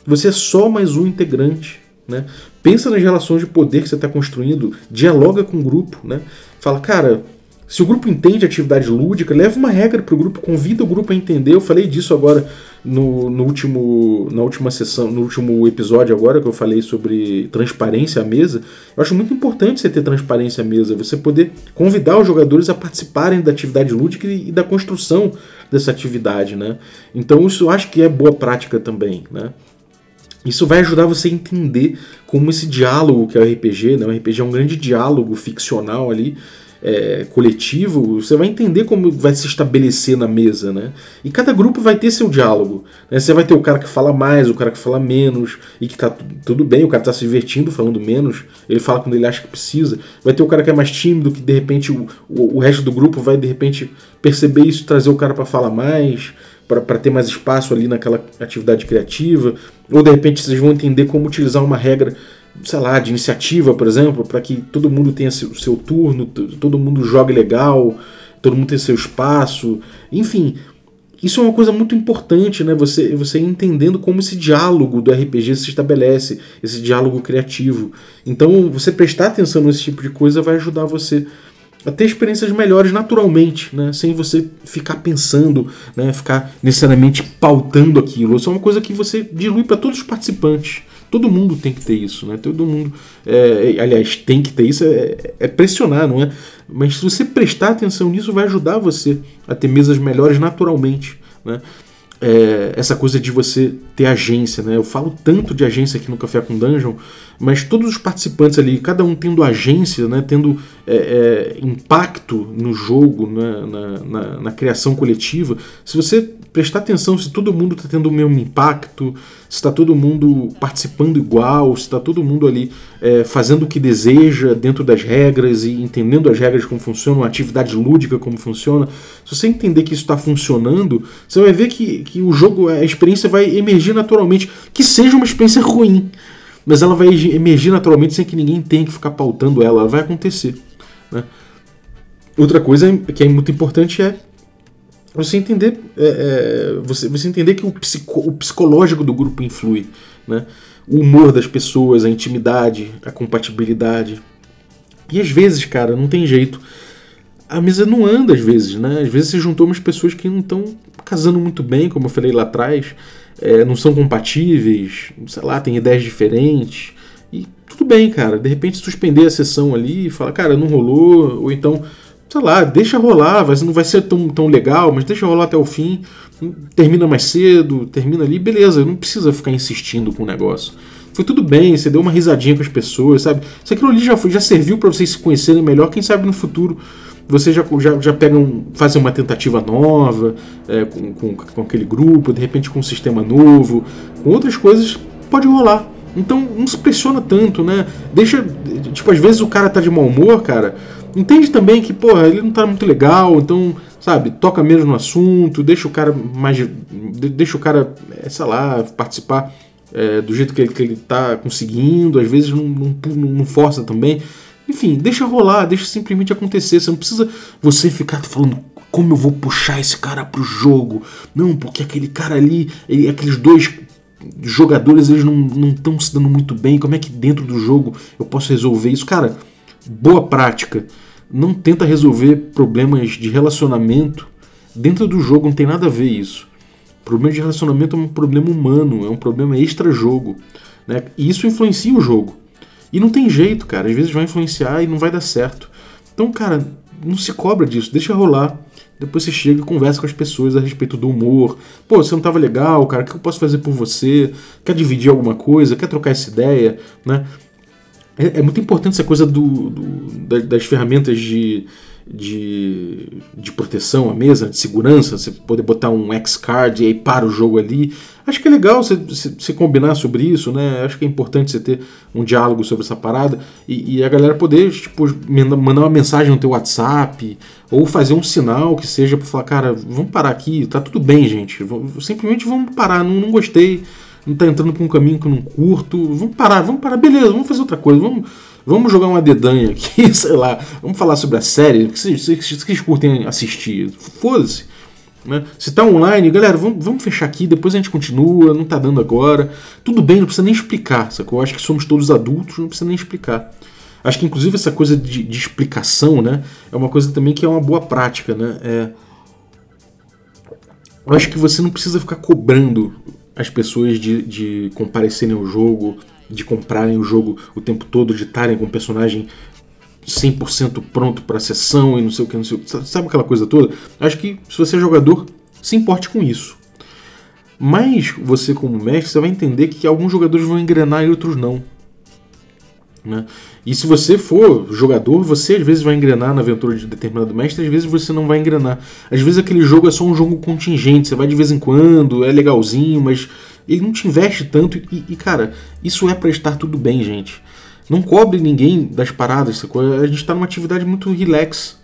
você é só mais um integrante. Né? Pensa nas relações de poder que você está construindo, dialoga com o grupo, né? fala, cara, se o grupo entende atividade lúdica, leva uma regra para o grupo, convida o grupo a entender. Eu falei disso agora no, no, último, na última sessão, no último episódio agora que eu falei sobre transparência à mesa. Eu acho muito importante você ter transparência à mesa, você poder convidar os jogadores a participarem da atividade lúdica e, e da construção dessa atividade, né? Então isso eu acho que é boa prática também, né? Isso vai ajudar você a entender como esse diálogo que é o RPG, né? O RPG é um grande diálogo ficcional ali, é, coletivo, você vai entender como vai se estabelecer na mesa, né? E cada grupo vai ter seu diálogo. Né? Você vai ter o cara que fala mais, o cara que fala menos, e que tá tudo bem, o cara tá se divertindo falando menos, ele fala quando ele acha que precisa. Vai ter o cara que é mais tímido, que de repente o, o, o resto do grupo vai de repente perceber isso, trazer o cara para falar mais para ter mais espaço ali naquela atividade criativa, ou de repente vocês vão entender como utilizar uma regra, sei lá, de iniciativa, por exemplo, para que todo mundo tenha seu, seu turno, todo mundo jogue legal, todo mundo tenha seu espaço, enfim. Isso é uma coisa muito importante, né? Você, você entendendo como esse diálogo do RPG se estabelece, esse diálogo criativo. Então, você prestar atenção nesse tipo de coisa vai ajudar você a ter experiências melhores naturalmente, né? sem você ficar pensando, né? ficar necessariamente pautando aquilo. Isso é uma coisa que você dilui para todos os participantes. Todo mundo tem que ter isso, né? Todo mundo, é, aliás, tem que ter isso, é, é, pressionar, não é? Mas se você prestar atenção nisso, vai ajudar você a ter mesas melhores naturalmente, né? É, essa coisa de você ter agência, né? Eu falo tanto de agência aqui no Café com Dungeon, mas todos os participantes ali, cada um tendo agência, né, tendo é, é, impacto no jogo, né, na, na, na, criação coletiva, se você prestar atenção se todo mundo está tendo o mesmo impacto, se está todo mundo participando igual, se está todo mundo ali é, fazendo o que deseja dentro das regras e entendendo as regras como funcionam, a atividade lúdica como funciona, se você entender que isso está funcionando, você vai ver que, que o jogo, a experiência vai emergir naturalmente, que seja uma experiência ruim mas ela vai emergir naturalmente sem que ninguém tenha que ficar pautando ela, ela vai acontecer. Né? Outra coisa que é muito importante é você entender, é, é, você, você entender que o, psico, o psicológico do grupo influi, né? o humor das pessoas, a intimidade, a compatibilidade. E às vezes, cara, não tem jeito. A mesa não anda às vezes, né? Às vezes se juntou umas pessoas que não estão casando muito bem, como eu falei lá atrás é, não são compatíveis, sei lá, tem ideias diferentes. E tudo bem, cara. De repente suspender a sessão ali e falar, cara, não rolou, ou então, sei lá, deixa rolar, mas não vai ser tão, tão legal, mas deixa rolar até o fim. Termina mais cedo, termina ali, beleza, não precisa ficar insistindo com o negócio. Foi tudo bem, você deu uma risadinha com as pessoas, sabe? Se aquilo ali já, foi, já serviu para vocês se conhecerem melhor, quem sabe no futuro você já, já, já pegam, fazem uma tentativa nova é, com, com, com, aquele grupo, de repente com um sistema novo, com outras coisas, pode rolar. Então não se pressiona tanto, né? Deixa. Tipo, às vezes o cara tá de mau humor, cara. Entende também que, porra, ele não tá muito legal, então, sabe, toca menos no assunto, deixa o cara mais. Deixa o cara, é, sei lá, participar é, do jeito que ele, que ele tá conseguindo, às vezes não, não, não força também Enfim, deixa rolar, deixa simplesmente acontecer. Você não precisa você ficar falando como eu vou puxar esse cara pro jogo. Não, porque aquele cara ali, ele, aqueles dois jogadores, eles não estão se dando muito bem. Como é que dentro do jogo eu posso resolver isso? Cara, boa prática. Não tenta resolver problemas de relacionamento dentro do jogo, não tem nada a ver isso. Problema de relacionamento é um problema humano, é um problema extra-jogo. Né? E isso influencia o jogo. E não tem jeito, cara. Às vezes vai influenciar e não vai dar certo. Então, cara, não se cobra disso, deixa rolar. Depois você chega e conversa com as pessoas a respeito do humor. Pô, você não tava legal, cara, o que eu posso fazer por você? Quer dividir alguma coisa? Quer trocar essa ideia? Né? É, é muito importante essa coisa do, do das ferramentas de, de, de proteção à mesa, de segurança, você poder botar um X-Card e aí para o jogo ali. Acho que é legal você, você, combinar sobre isso, né? Acho que é importante você ter um diálogo sobre essa parada e, e, a galera poder, tipo, mandar uma mensagem no teu WhatsApp ou fazer um sinal que seja para falar, cara, vamos parar aqui, tá tudo bem, gente. Simplesmente vamos parar, não, não gostei, não tá entrando por um caminho que eu não curto, vamos parar, vamos parar, beleza, vamos fazer outra coisa, vamos Vamos jogar uma dedanha aqui, sei lá. Vamos falar sobre a série que vocês, vocês curtem assistir. Foda-se. Né? Se tá online, galera, vamos, vamos fechar aqui, depois a gente continua, não tá dando agora. Tudo bem, não precisa nem explicar, sacou? Eu acho que somos todos adultos, não precisa nem explicar. Acho que inclusive essa coisa de, de explicação, né, é uma coisa também que é uma boa prática, né? É... Eu acho que você não precisa ficar cobrando as pessoas de, de comparecerem ao jogo, de comprarem o jogo o tempo todo, de estarem com o personagem 100% pronto para a sessão e não sei o que, não sei o que. Sabe aquela coisa toda? Acho que se você é jogador, se importe com isso. Mas você, como mestre, você vai entender que alguns jogadores vão engrenar e outros não. Né? E se você for jogador, você às vezes vai engrenar na aventura de determinado mestre, às vezes você não vai engrenar. Às vezes aquele jogo é só um jogo contingente, você vai de vez em quando, é legalzinho, mas ele não te investe tanto e, e cara, isso é para estar tudo bem, gente. Não cobre ninguém das paradas, a gente tá numa atividade muito relax,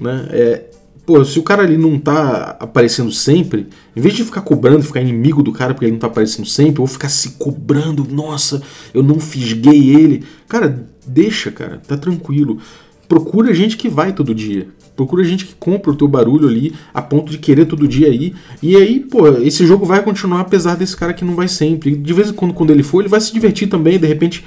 né? É, pô, se o cara ali não tá aparecendo sempre, em vez de ficar cobrando, ficar inimigo do cara porque ele não tá aparecendo sempre, ou ficar se cobrando, nossa, eu não fisguei ele. Cara, deixa, cara, tá tranquilo. Procura gente que vai todo dia. Procura gente que compra o teu barulho ali a ponto de querer todo dia aí. E aí, pô, esse jogo vai continuar apesar desse cara que não vai sempre. De vez em quando, quando ele for, ele vai se divertir também. De repente,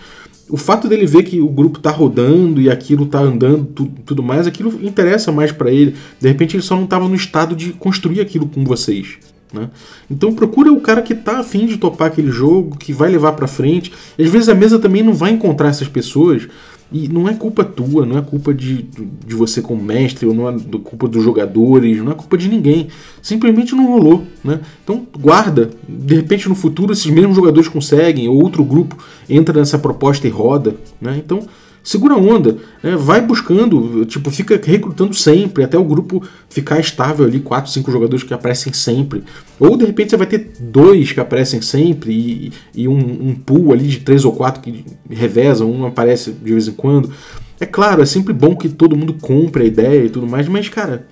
o fato dele ver que o grupo tá rodando e aquilo tá andando, tudo, tudo mais, aquilo interessa mais para ele. De repente, ele só não tava no estado de construir aquilo com vocês. Né? Então procura o cara que tá afim de topar aquele jogo, que vai levar para frente. Às vezes a mesa também não vai encontrar essas pessoas e não é culpa tua, não é culpa de, de você como mestre, ou não é culpa dos jogadores, não é culpa de ninguém. Simplesmente não rolou. Né? Então guarda. De repente no futuro esses mesmos jogadores conseguem, ou outro grupo entra nessa proposta e roda. Né? Então segura a onda, né? vai buscando, tipo, fica recrutando sempre, até o grupo ficar estável ali, 4, 5 jogadores que aparecem sempre. Ou de repente você vai ter dois que aparecem sempre e, e um, um pool ali de três ou quatro que revezam, um aparece de vez em quando. É claro, é sempre bom que todo mundo compre a ideia e tudo mais, mas cara,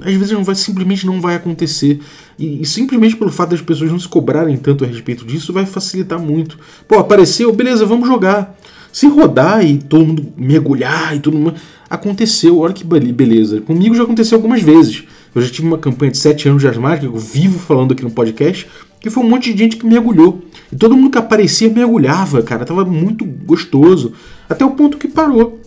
às vezes não vai, simplesmente não vai acontecer. E, e, simplesmente pelo fato das pessoas não se cobrarem tanto a respeito disso, vai facilitar muito. Pô, apareceu, beleza, vamos jogar. Se rodar e todo mundo mergulhar e tudo mais. Aconteceu, olha que beleza. Comigo já aconteceu algumas vezes. Eu já tive uma campanha de 7 anos de asmática, eu vivo falando aqui no podcast, que foi um monte de gente que mergulhou. E todo mundo que aparecia mergulhava, cara. Tava muito gostoso. Até o ponto que parou.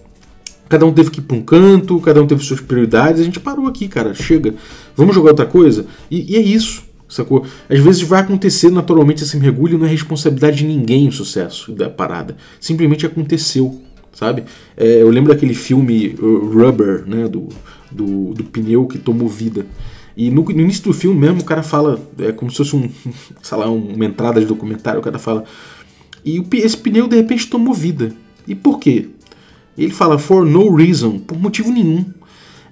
Cada um teve que ir para um canto, cada um teve suas prioridades. A gente parou aqui, cara. Chega. Vamos jogar outra coisa? E, e é isso sacou? Às vezes vai acontecer naturalmente esse mergulho, não é responsabilidade de ninguém o sucesso da parada. Simplesmente aconteceu, sabe? É, eu lembro daquele filme Rubber, né? Do, do, do pneu que tomou vida. E no, no, início do filme mesmo o cara fala, é como se fosse um, sei lá, uma entrada de documentário, o cara fala. E esse pneu de repente tomou vida. E por quê? Ele fala for no reason, por motivo nenhum.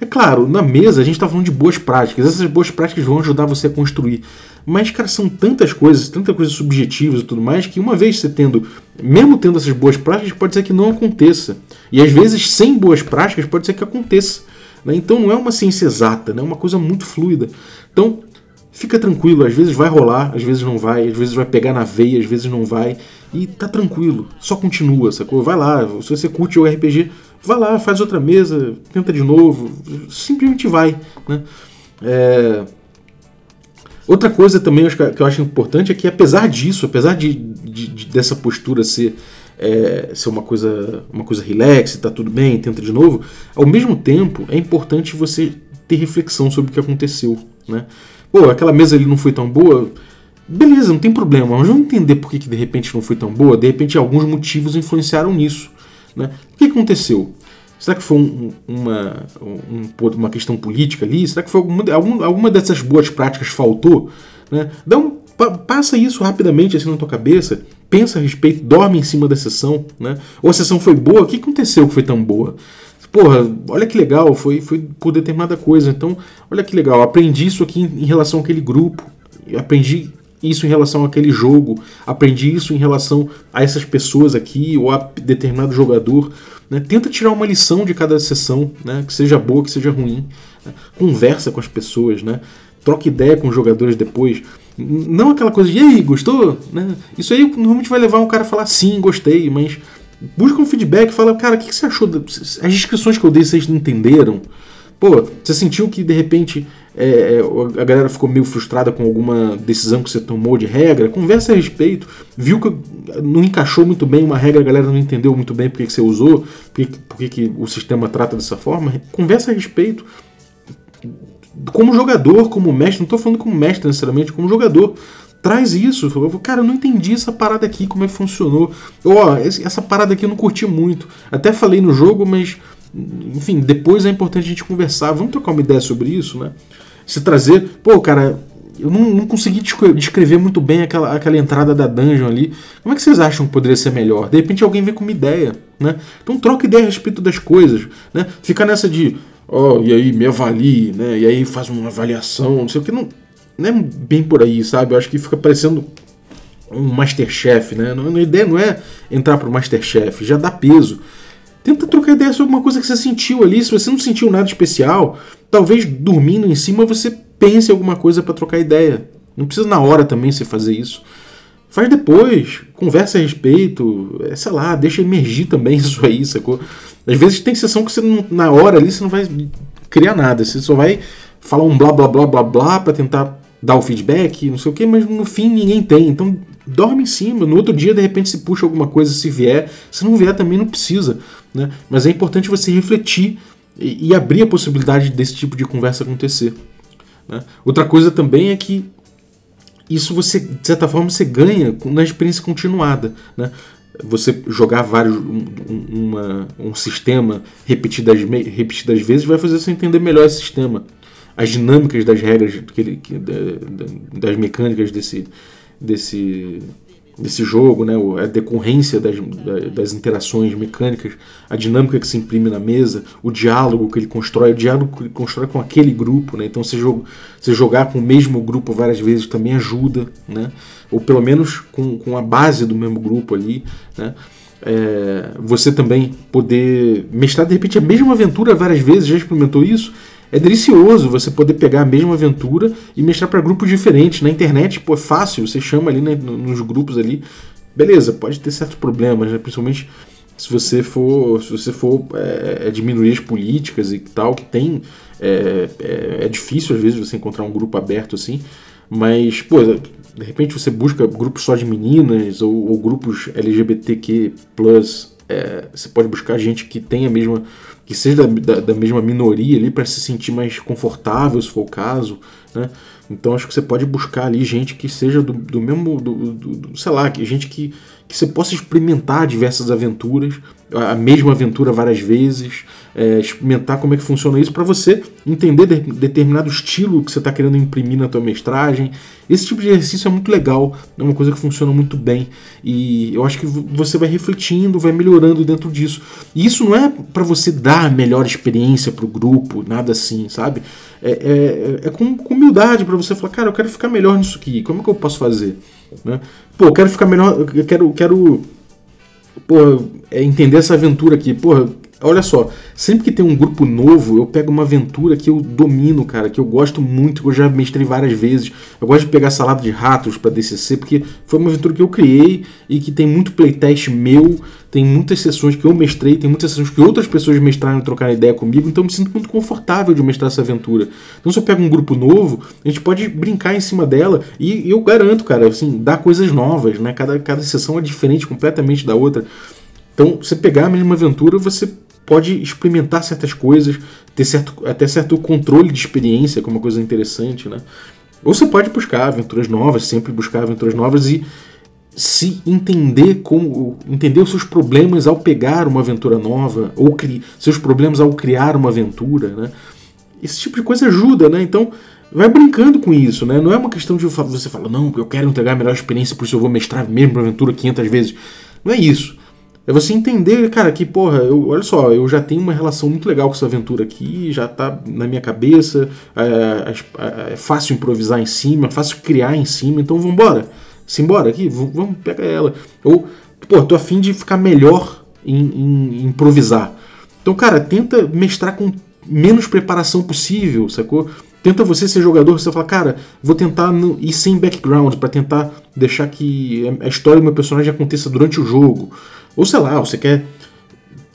É claro, na mesa a gente está falando de boas práticas, essas boas práticas vão ajudar você a construir. Mas, cara, são tantas coisas, tantas coisas subjetivas e tudo mais, que uma vez você tendo, mesmo tendo essas boas práticas, pode ser que não aconteça. E às vezes, sem boas práticas, pode ser que aconteça. Né? Então não é uma ciência exata, né? é uma coisa muito fluida. Então, fica tranquilo, às vezes vai rolar, às vezes não vai, às vezes vai pegar na veia, às vezes não vai. E tá tranquilo, só continua, sacou? Vai lá, se você curte o RPG, vai lá, faz outra mesa, tenta de novo, simplesmente vai. Né? É... Outra coisa também que eu acho importante é que, apesar disso, apesar de, de, de dessa postura ser, é, ser uma coisa uma coisa relax, tá tudo bem, tenta de novo, ao mesmo tempo é importante você ter reflexão sobre o que aconteceu. Né? Pô, aquela mesa ali não foi tão boa, beleza, não tem problema, mas vamos entender por que, que de repente não foi tão boa, de repente alguns motivos influenciaram nisso. Né? O que aconteceu? Será que foi um, uma, um, uma questão política ali? Será que foi alguma, alguma, alguma dessas boas práticas faltou? Né? Dá um, passa isso rapidamente assim na tua cabeça, pensa a respeito, dorme em cima da sessão. Né? Ou a sessão foi boa, o que aconteceu que foi tão boa? Porra, olha que legal, foi, foi por determinada coisa. Então, olha que legal, aprendi isso aqui em, em relação àquele grupo, aprendi isso em relação àquele jogo, aprendi isso em relação a essas pessoas aqui ou a determinado jogador. Né? Tenta tirar uma lição de cada sessão, né? que seja boa, que seja ruim. Né? Conversa com as pessoas, né? troca ideia com os jogadores depois. Não aquela coisa de, e aí, gostou? Né? Isso aí normalmente vai levar um cara a falar sim, gostei, mas busca um feedback, fala, cara, o que você achou? As descrições que eu dei, vocês não entenderam? Pô, você sentiu que de repente é, é, a galera ficou meio frustrada com alguma decisão que você tomou de regra? Conversa a respeito. Viu que não encaixou muito bem uma regra, a galera não entendeu muito bem porque que você usou, porque, porque que o sistema trata dessa forma? Conversa a respeito. Como jogador, como mestre, não estou falando como mestre necessariamente, como jogador traz isso. Cara, eu não entendi essa parada aqui, como é que funcionou. Ó, oh, essa parada aqui eu não curti muito. Até falei no jogo, mas enfim, depois é importante a gente conversar. Vamos trocar uma ideia sobre isso, né? Se trazer, pô, cara, eu não, não consegui descrever muito bem aquela, aquela entrada da dungeon ali. Como é que vocês acham que poderia ser melhor? De repente alguém vem com uma ideia, né? Então troca ideia a respeito das coisas, né? Fica nessa de, ó, oh, e aí me avalie, né? E aí faz uma avaliação, não sei o que, não, não é bem por aí, sabe? Eu acho que fica parecendo um Masterchef, né? A ideia não é entrar pro Masterchef, já dá peso. Tenta trocar ideia sobre uma coisa que você sentiu ali. Se você não sentiu nada especial, talvez dormindo em cima você pense alguma coisa para trocar ideia. Não precisa na hora também você fazer isso. Faz depois, conversa a respeito, é, sei lá, deixa emergir também isso aí, sacou? Às vezes tem sessão que você não, na hora ali você não vai criar nada, você só vai falar um blá blá blá blá blá para tentar dar o feedback, não sei o que, mas no fim ninguém tem. Então dorme em cima. No outro dia, de repente, se puxa alguma coisa, se vier. Se não vier, também não precisa. Né? Mas é importante você refletir e, abrir a possibilidade desse tipo de conversa acontecer. Né? Outra coisa também é que isso você, de certa forma, você ganha na experiência continuada. Né? Você jogar vários um, uma, um sistema repetidas, repetidas vezes vai fazer você entender melhor esse sistema as dinâmicas das regras, das mecânicas desse, desse, desse jogo, né? a decorrência das, das interações mecânicas, a dinâmica que se imprime na mesa, o diálogo que ele constrói, o diálogo que ele constrói com aquele grupo. Né? Então, joga, você jogar com o mesmo grupo várias vezes também ajuda, né? ou pelo menos com, com a base do mesmo grupo ali. Né? É, você também poder mestrar de repente a mesma aventura várias vezes, já experimentou isso? É delicioso você poder pegar a mesma aventura e mestrar para grupos diferentes. Na internet, pô, é fácil, você chama ali né, nos grupos ali. Beleza, pode ter certos problemas, né? principalmente se você for, se você for é, é, diminuir as políticas e tal, que tem. É, é, é, difícil às vezes você encontrar um grupo aberto assim, mas, pô, de repente você busca grupos só de meninas ou, ou grupos LGBTQ. É, você pode buscar gente que tem a mesma que seja da, da, da mesma minoria ali para se sentir mais confortável, se for o caso, né? Então acho que você pode buscar ali gente que seja do, do mesmo, do, do, do, sei lá, gente que, que você possa experimentar diversas aventuras, a mesma aventura várias vezes, é, experimentar como é que funciona isso para você entender de, determinado estilo que você está querendo imprimir na tua mestragem. Esse tipo de exercício é muito legal, é uma coisa que funciona muito bem e eu acho que você vai refletindo, vai melhorando dentro disso. E isso não é para você dar a melhor experiência para o grupo, nada assim, sabe? É, é, é com, com humildade para você falar, cara, eu quero ficar melhor nisso aqui, como é que eu posso fazer? Né? Pô, eu quero ficar melhor, eu quero, quero pô, é entender essa aventura aqui. Porra, olha só, sempre que tem um grupo novo, eu pego uma aventura que eu domino, cara, que eu gosto muito, que eu já mestrei várias vezes. Eu gosto de pegar Salada de Ratos para DCC, porque foi uma aventura que eu criei e que tem muito playtest meu, tem muitas sessões que eu mestrei, tem muitas sessões que outras pessoas mestraram e trocaram ideia comigo, então eu me sinto muito confortável de mestrar essa aventura. Então se eu pego um grupo novo, a gente pode brincar em cima dela e eu garanto, cara, assim, dar coisas novas, né? Cada, cada sessão é diferente completamente da outra. Então, você pegar a mesma aventura, você pode experimentar certas coisas, ter certo, até certo controle de experiência, que é uma coisa interessante, né? Ou você pode buscar aventuras novas, sempre buscar aventuras novas e se entender como entender os seus problemas ao pegar uma aventura nova ou cri, seus problemas ao criar uma aventura, né? Esse tipo de coisa ajuda, né? Então vai brincando com isso, né? Não é uma questão de você falar não, eu quero entregar a melhor experiência, por isso eu vou mestrar mesmo a aventura 500 vezes. Não é isso. É você entender, cara, que, porra, eu, olha só, eu já tenho uma relação muito legal com essa aventura aqui, já tá na minha cabeça, é, é, é fácil improvisar em cima, é fácil criar em cima, então vambora. Simbora aqui, vamos pegar ela. Ou, pô, tô afim de ficar melhor em, em improvisar. Então, cara, tenta mestrar com menos preparação possível, sacou? Tenta você ser jogador, você fala, cara, vou tentar ir sem background para tentar deixar que a história do meu personagem aconteça durante o jogo. Ou sei lá, você quer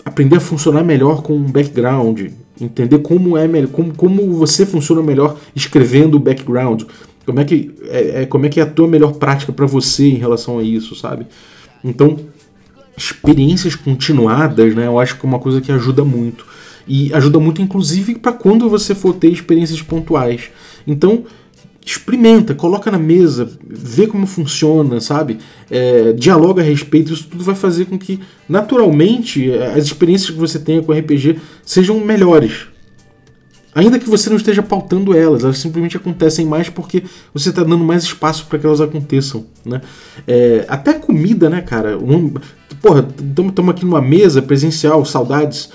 aprender a funcionar melhor com um background, entender como é como, como você funciona melhor escrevendo o background. Como é que é, é como é que é a tua melhor prática para você em relação a isso, sabe? Então, experiências continuadas, né? Eu acho que é uma coisa que ajuda muito. E ajuda muito, inclusive, para quando você for ter experiências pontuais. Então, experimenta, coloca na mesa, vê como funciona, sabe? É, dialoga a respeito, isso tudo vai fazer com que, naturalmente, as experiências que você tenha com RPG sejam melhores. Ainda que você não esteja pautando elas, elas simplesmente acontecem mais porque você está dando mais espaço para que elas aconteçam, né? É, até comida, né, cara? Um, porra, estamos aqui numa mesa presencial, saudades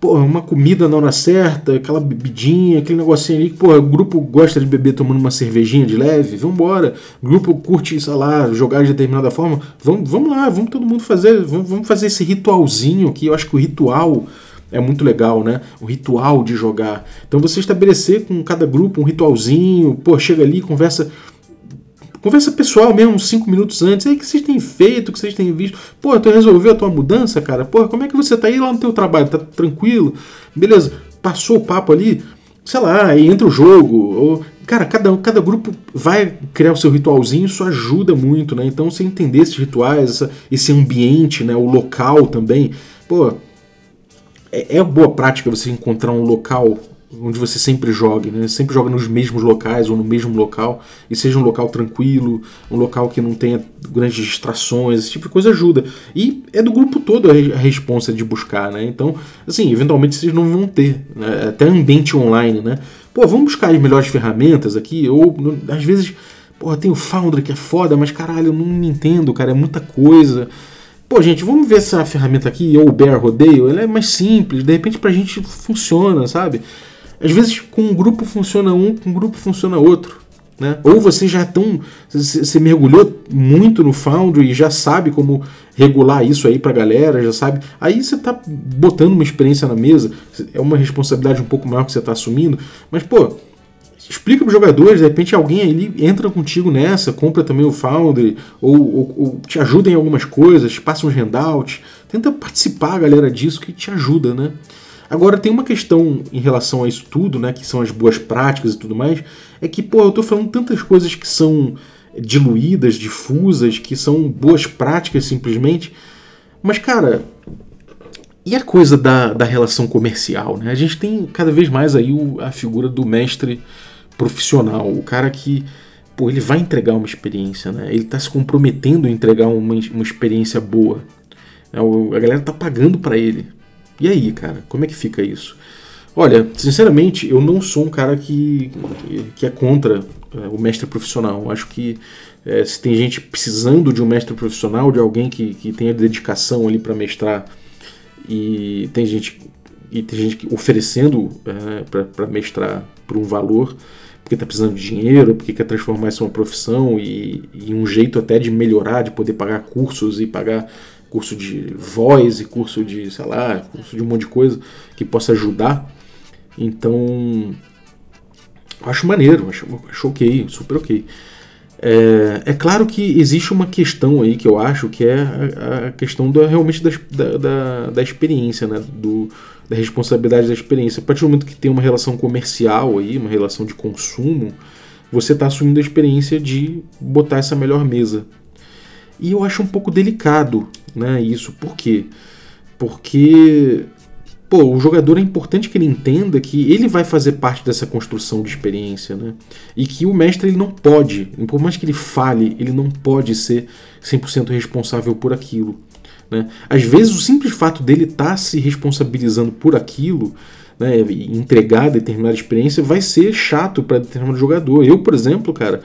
porra, uma comida na hora certa, aquela bebidinha, aquele negocinho ali, porra, o grupo gosta de beber tomando uma cervejinha de leve, vambora. O grupo curte, sei lá, jogar de determinada forma, vamos, vamos lá, vamos todo mundo fazer, vamos, vamos fazer esse ritualzinho aqui. Eu acho que o ritual é muito legal, né? O ritual de jogar. Então você estabelecer com cada grupo um ritualzinho, pô, chega ali, conversa Conversa pessoal mesmo, 5 minutos antes. aí, o que vocês têm feito, o que vocês têm visto? Pô, tu resolveu a tua mudança, cara? Pô, como é que você tá aí lá no teu trabalho? Tá tranquilo? Beleza, passou o papo ali, sei lá, aí entra o jogo. Ou, cara, cada, cada grupo vai criar o seu ritualzinho, isso ajuda muito, né? Então, você entender esses rituais, essa, esse ambiente, né? O local também. Pô, é, é boa prática você encontrar um local onde você sempre jogue, né? Sempre joga nos mesmos locais ou no mesmo local e seja um local tranquilo, um local que não tenha grandes distrações, esse tipo de coisa ajuda. E é do grupo todo a, responsa de buscar, né? Então, assim, eventualmente vocês não vão ter, né? até ambiente online, né? Pô, vamos buscar as melhores ferramentas aqui, ou às vezes, pô, tem o Foundry que é foda, mas caralho, eu não entendo, cara, é muita coisa. Pô, gente, vamos ver essa ferramenta aqui, ou o Bear Rodeio, ela é mais simples, de repente pra gente funciona, sabe? Às vezes com um grupo funciona um, com um grupo funciona outro. Né? Ou você já é tão. Você mergulhou muito no Foundry e já sabe como regular isso aí pra galera, já sabe. Aí você tá botando uma experiência na mesa, é uma responsabilidade um pouco maior que você tá assumindo, mas pô, explica para os jogadores, de repente alguém ali entra contigo nessa, compra também o Foundry, ou, ou, ou te ajuda em algumas coisas, passa uns handouts, tenta participar, galera, disso que te ajuda, né? Agora tem uma questão em relação a isso tudo, né, que são as boas práticas e tudo mais, é que, pô, eu tô falando tantas coisas que são diluídas, difusas, que são boas práticas simplesmente, mas, cara, e a coisa da, da relação comercial, né? A gente tem cada vez mais aí o, a figura do mestre profissional, o cara que, pô, ele vai entregar uma experiência, né? Ele tá se comprometendo a entregar uma, uma experiência boa. É, a galera tá pagando para ele. E aí, cara, como é que fica isso? Olha, sinceramente, eu não sou um cara que, que é contra é, o mestre profissional. Acho que é, se tem gente precisando de um mestre profissional, de alguém que, que tenha dedicação ali para mestrar, e tem gente e tem gente oferecendo é, para mestrar por um valor, porque está precisando de dinheiro, porque quer transformar isso em uma profissão e, e um jeito até de melhorar, de poder pagar cursos e pagar curso de voz e curso de, sei lá, curso de um monte de coisa que possa ajudar. Então, acho maneiro, acho, acho ok, super ok. É, é, claro que existe uma questão aí que eu acho que é a, a questão da, realmente da, da, da, experiência, né? Do, da responsabilidade da experiência. A partir do momento que tem uma relação comercial aí, uma relação de consumo, você está assumindo a experiência de botar essa melhor mesa. E eu acho um pouco delicado né, isso. Por quê? Porque pô, o jogador é importante que ele entenda que ele vai fazer parte dessa construção de experiência, né? E que o mestre ele não pode, por mais que ele fale, ele não pode ser 100% responsável por aquilo. Né? Às vezes o simples fato dele estar tá se responsabilizando por aquilo, né, entregar determinada experiência, vai ser chato para determinado jogador. Eu, por exemplo, cara,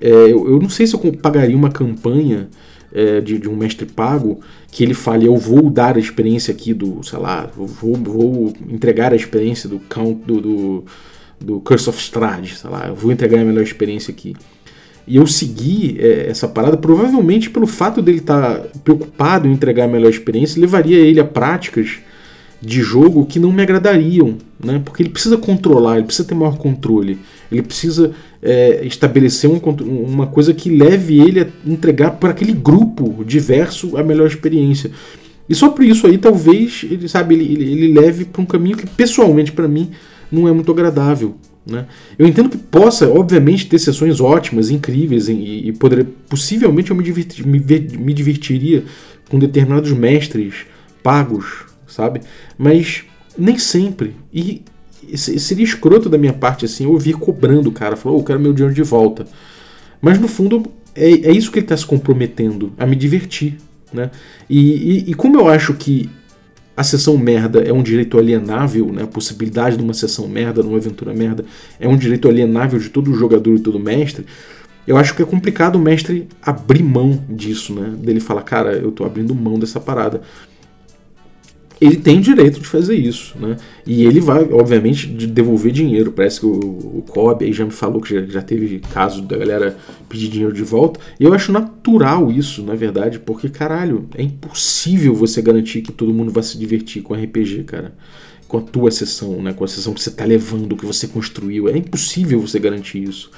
é, eu, eu, não sei se eu pagaria uma campanha é, de, de, um mestre pago que ele fale, eu vou dar a experiência aqui do, sei lá, vou, vou entregar a experiência do Count do, do, do Curse of Strahd, sei lá, eu vou entregar a melhor experiência aqui. E eu segui é, essa parada, provavelmente pelo fato dele estar tá preocupado em entregar a melhor experiência, levaria ele a práticas de jogo que não me agradariam, né? Porque ele precisa controlar, ele precisa ter maior controle, ele precisa é, estabelecer um, uma coisa que leve ele a entregar para aquele grupo diverso a melhor experiência. E só por isso aí, talvez ele sabe ele, ele, ele leve para um caminho que pessoalmente para mim não é muito agradável. Né? Eu entendo que possa, obviamente, ter sessões ótimas, incríveis, e, e poderia, possivelmente eu me, divertir, me, me divertiria com determinados mestres pagos sabe? Mas nem sempre. E seria escroto da minha parte assim ouvir cobrando o cara, falou, oh, eu quero meu dinheiro de volta. Mas no fundo é, é isso que ele está se comprometendo, a me divertir. Né? E, e, e, como eu acho que a sessão merda é um direito alienável, né? a possibilidade de uma sessão merda, numa aventura merda, é um direito alienável de todo jogador e todo mestre, eu acho que é complicado o mestre abrir mão disso, né? Dele falar, cara, eu tô abrindo mão dessa parada ele tem direito de fazer isso, né? E ele vai, obviamente, de devolver dinheiro. Parece que o, o Kobe aí já me falou que já, já teve caso da galera pedir dinheiro de volta. E eu acho natural isso, na verdade, porque, caralho, é impossível você garantir que todo mundo vai se divertir com RPG, cara. Com a tua sessão, né? Com a sessão que você tá levando, que você construiu. É impossível você garantir isso.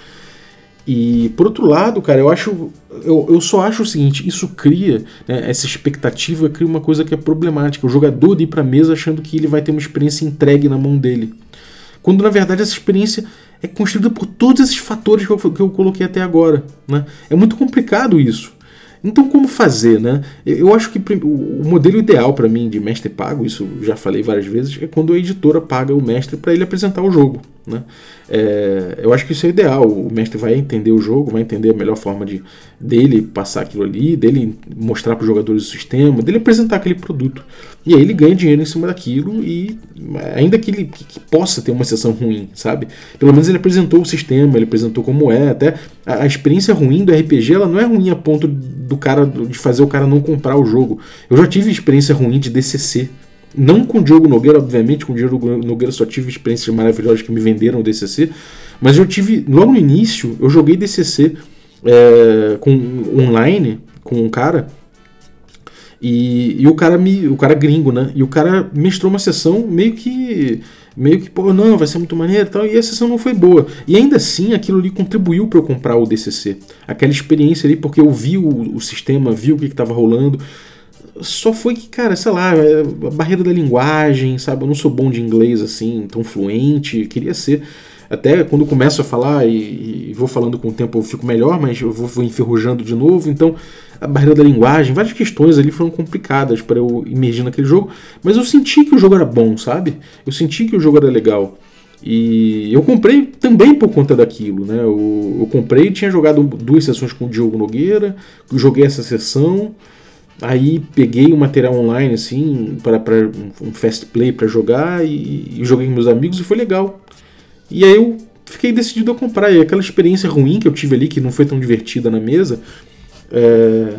E por outro lado, cara, eu acho. Eu, eu só acho o seguinte: isso cria, né, essa expectativa cria uma coisa que é problemática. O jogador ir pra mesa achando que ele vai ter uma experiência entregue na mão dele. Quando na verdade essa experiência é construída por todos esses fatores que eu, que eu coloquei até agora. Né? É muito complicado isso. Então, como fazer, né? Eu acho que o modelo ideal para mim de mestre pago, isso já falei várias vezes, é quando a editora paga o mestre para ele apresentar o jogo. Né? É, eu acho que isso é ideal. O mestre vai entender o jogo, vai entender a melhor forma de dele passar aquilo ali, dele mostrar para os jogadores o sistema, dele apresentar aquele produto. E aí ele ganha dinheiro em cima daquilo e ainda que ele que, que possa ter uma sessão ruim, sabe? Pelo menos ele apresentou o sistema, ele apresentou como é. Até a, a experiência ruim do RPG, ela não é ruim a ponto do cara de fazer o cara não comprar o jogo. Eu já tive experiência ruim de DCC não com o Diogo Nogueira, obviamente, com o Diogo Nogueira só tive experiências maravilhosas que me venderam o DCC, mas eu tive, logo no início, eu joguei DCC é, com, online com um cara, e, e, o cara me, o cara gringo, né? E o cara mestrou uma sessão meio que meio que, pô, não, vai ser muito maneiro e tal, e a sessão não foi boa. E ainda assim, aquilo ali contribuiu para eu comprar o DCC. Aquela experiência ali, porque eu vi o, o sistema, vi o que estava rolando, só foi que, cara, sei lá, é, a barreira da linguagem, sabe? Eu não sou bom de inglês assim, tão fluente, queria ser. Até quando começo a falar e, e, vou falando com o tempo eu fico melhor, mas eu vou, vou enferrujando de novo. Então, a barreira da linguagem, várias questões ali foram complicadas para eu imergir naquele jogo. Mas eu senti que o jogo era bom, sabe? Eu senti que o jogo era legal. E eu comprei também por conta daquilo, né? Eu, eu comprei, tinha jogado duas sessões com o Diogo Nogueira, joguei essa sessão. Aí peguei o material online assim para um fast play para jogar e, e, joguei com meus amigos e foi legal. E aí eu fiquei decidido a comprar. E aquela experiência ruim que eu tive ali, que não foi tão divertida na mesa, é,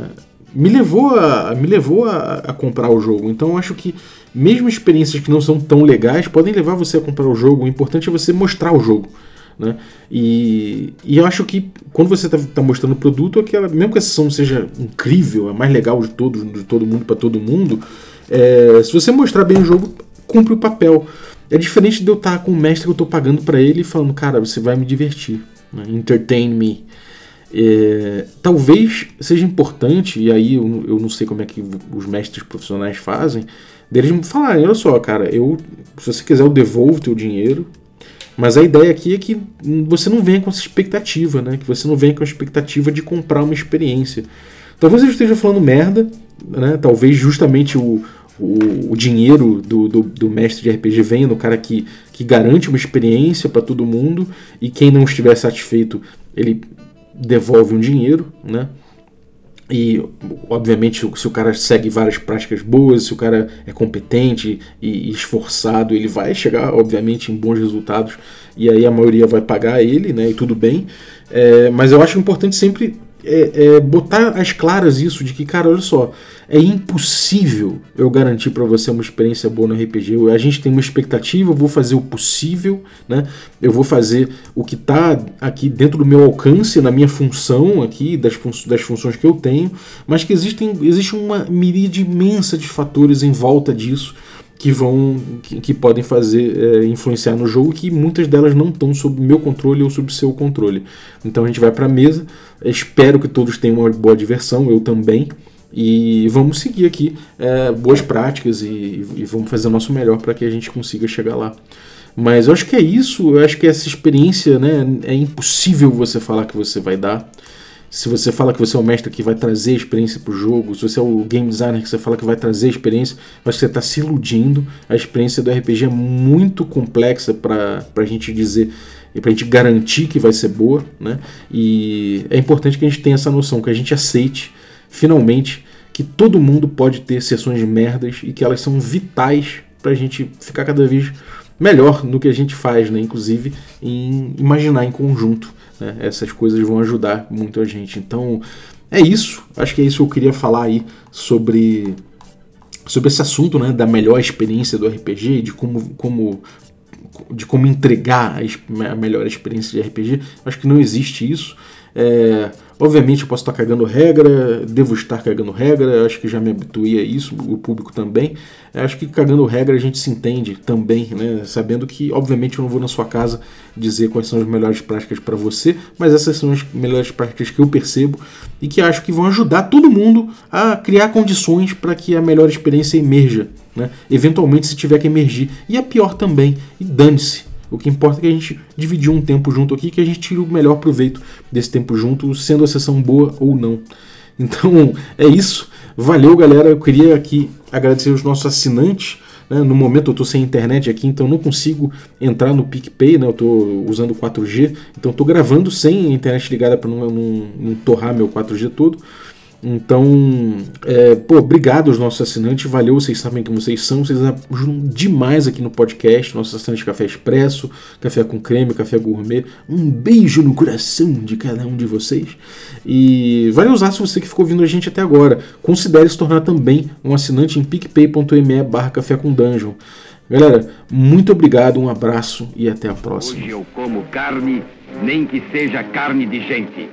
me levou, a, me levou a, a, comprar o jogo. Então eu acho que mesmo experiências que não são tão legais podem levar você a comprar o jogo. O importante é você mostrar o jogo. Né? E, e eu acho que quando você está tá mostrando o produto, aquela, mesmo que a sessão seja incrível, a mais legal de todo, de todo mundo para todo mundo, é, se você mostrar bem o jogo, cumpre o papel. É diferente de eu estar tá com o mestre que eu estou pagando para ele e falando, cara, você vai me divertir, né? entertain me. É, talvez seja importante, e aí eu, eu, não sei como é que os mestres profissionais fazem, deles falarem, olha só, cara, eu, se você quiser eu devolvo o teu dinheiro, mas a ideia aqui é que você não venha com essa expectativa, né? Que você não venha com a expectativa de comprar uma experiência. Talvez eu esteja falando merda, né? Talvez justamente o, o, o dinheiro do, do, do, mestre de RPG venha no cara que, que garante uma experiência para todo mundo e quem não estiver satisfeito ele devolve um dinheiro, né? E, obviamente, se o cara segue várias práticas boas, se o cara é competente e esforçado, ele vai chegar, obviamente, em bons resultados e aí a maioria vai pagar ele, né? E tudo bem. É, mas eu acho importante sempre é, é, botar as claras isso de que, cara, olha só, é impossível eu garantir para você uma experiência boa no RPG. A gente tem uma expectativa, eu vou fazer o possível, né? Eu vou fazer o que está aqui dentro do meu alcance, na minha função aqui, das, fun das funções que eu tenho, mas que existem, existe uma miríade imensa de fatores em volta disso que vão que, que podem fazer é, influenciar no jogo que muitas delas não estão sob meu controle ou sob seu controle. Então a gente vai para a mesa, espero que todos tenham uma boa diversão, eu também. E vamos seguir aqui é, boas práticas e, e, vamos fazer o nosso melhor para que a gente consiga chegar lá. Mas eu acho que é isso, eu acho que essa experiência né, é impossível você falar que você vai dar. Se você fala que você é o mestre que vai trazer experiência para o jogo, se você é o game designer que você fala que vai trazer experiência, que você está se iludindo. A experiência do RPG é muito complexa para a gente dizer e para a gente garantir que vai ser boa, né? E é importante que a gente tenha essa noção, que a gente aceite finalmente que todo mundo pode ter sessões de merdas e que elas são vitais para a gente ficar cada vez melhor no que a gente faz, né? Inclusive em imaginar em conjunto. Né? Essas coisas vão ajudar muito a gente. Então é isso. Acho que é isso que eu queria falar aí sobre sobre esse assunto, né? Da melhor experiência do RPG, de como como de como entregar a melhor experiência de RPG. Acho que não existe isso. É, Obviamente eu posso estar cagando regra, devo estar cagando regra, acho que já me habituei a isso, o público também. Acho que cagando regra a gente se entende também, né? Sabendo que, obviamente, eu não vou na sua casa dizer quais são as melhores práticas para você, mas essas são as melhores práticas que eu percebo e que acho que vão ajudar todo mundo a criar condições para que a melhor experiência emerja, né? Eventualmente, se tiver que emergir. E a pior também, e dane-se o que importa é que a gente dividiu um tempo junto aqui, que a gente tire o melhor proveito desse tempo junto, sendo a sessão boa ou não. Então é isso. Valeu, galera. Eu queria aqui agradecer os nossos assinantes. Né? No momento eu estou sem internet aqui, então não consigo entrar no PicPay, né? eu estou usando 4G, então estou gravando sem internet ligada para não, não, não torrar meu 4G todo. Então, é, pô, obrigado aos nossos assinantes, valeu, vocês sabem que vocês são, vocês ajudam demais aqui no podcast, nossos assinantes Café Expresso, Café com Creme, Café Gourmet, um beijo no coração de cada um de vocês, e vale usar se você que ficou ouvindo a gente até agora, considere se tornar também um assinante em picpay.me barra Café com Dungeon. Galera, muito obrigado, um abraço e até a próxima. Hoje eu como carne, nem que seja carne de gente.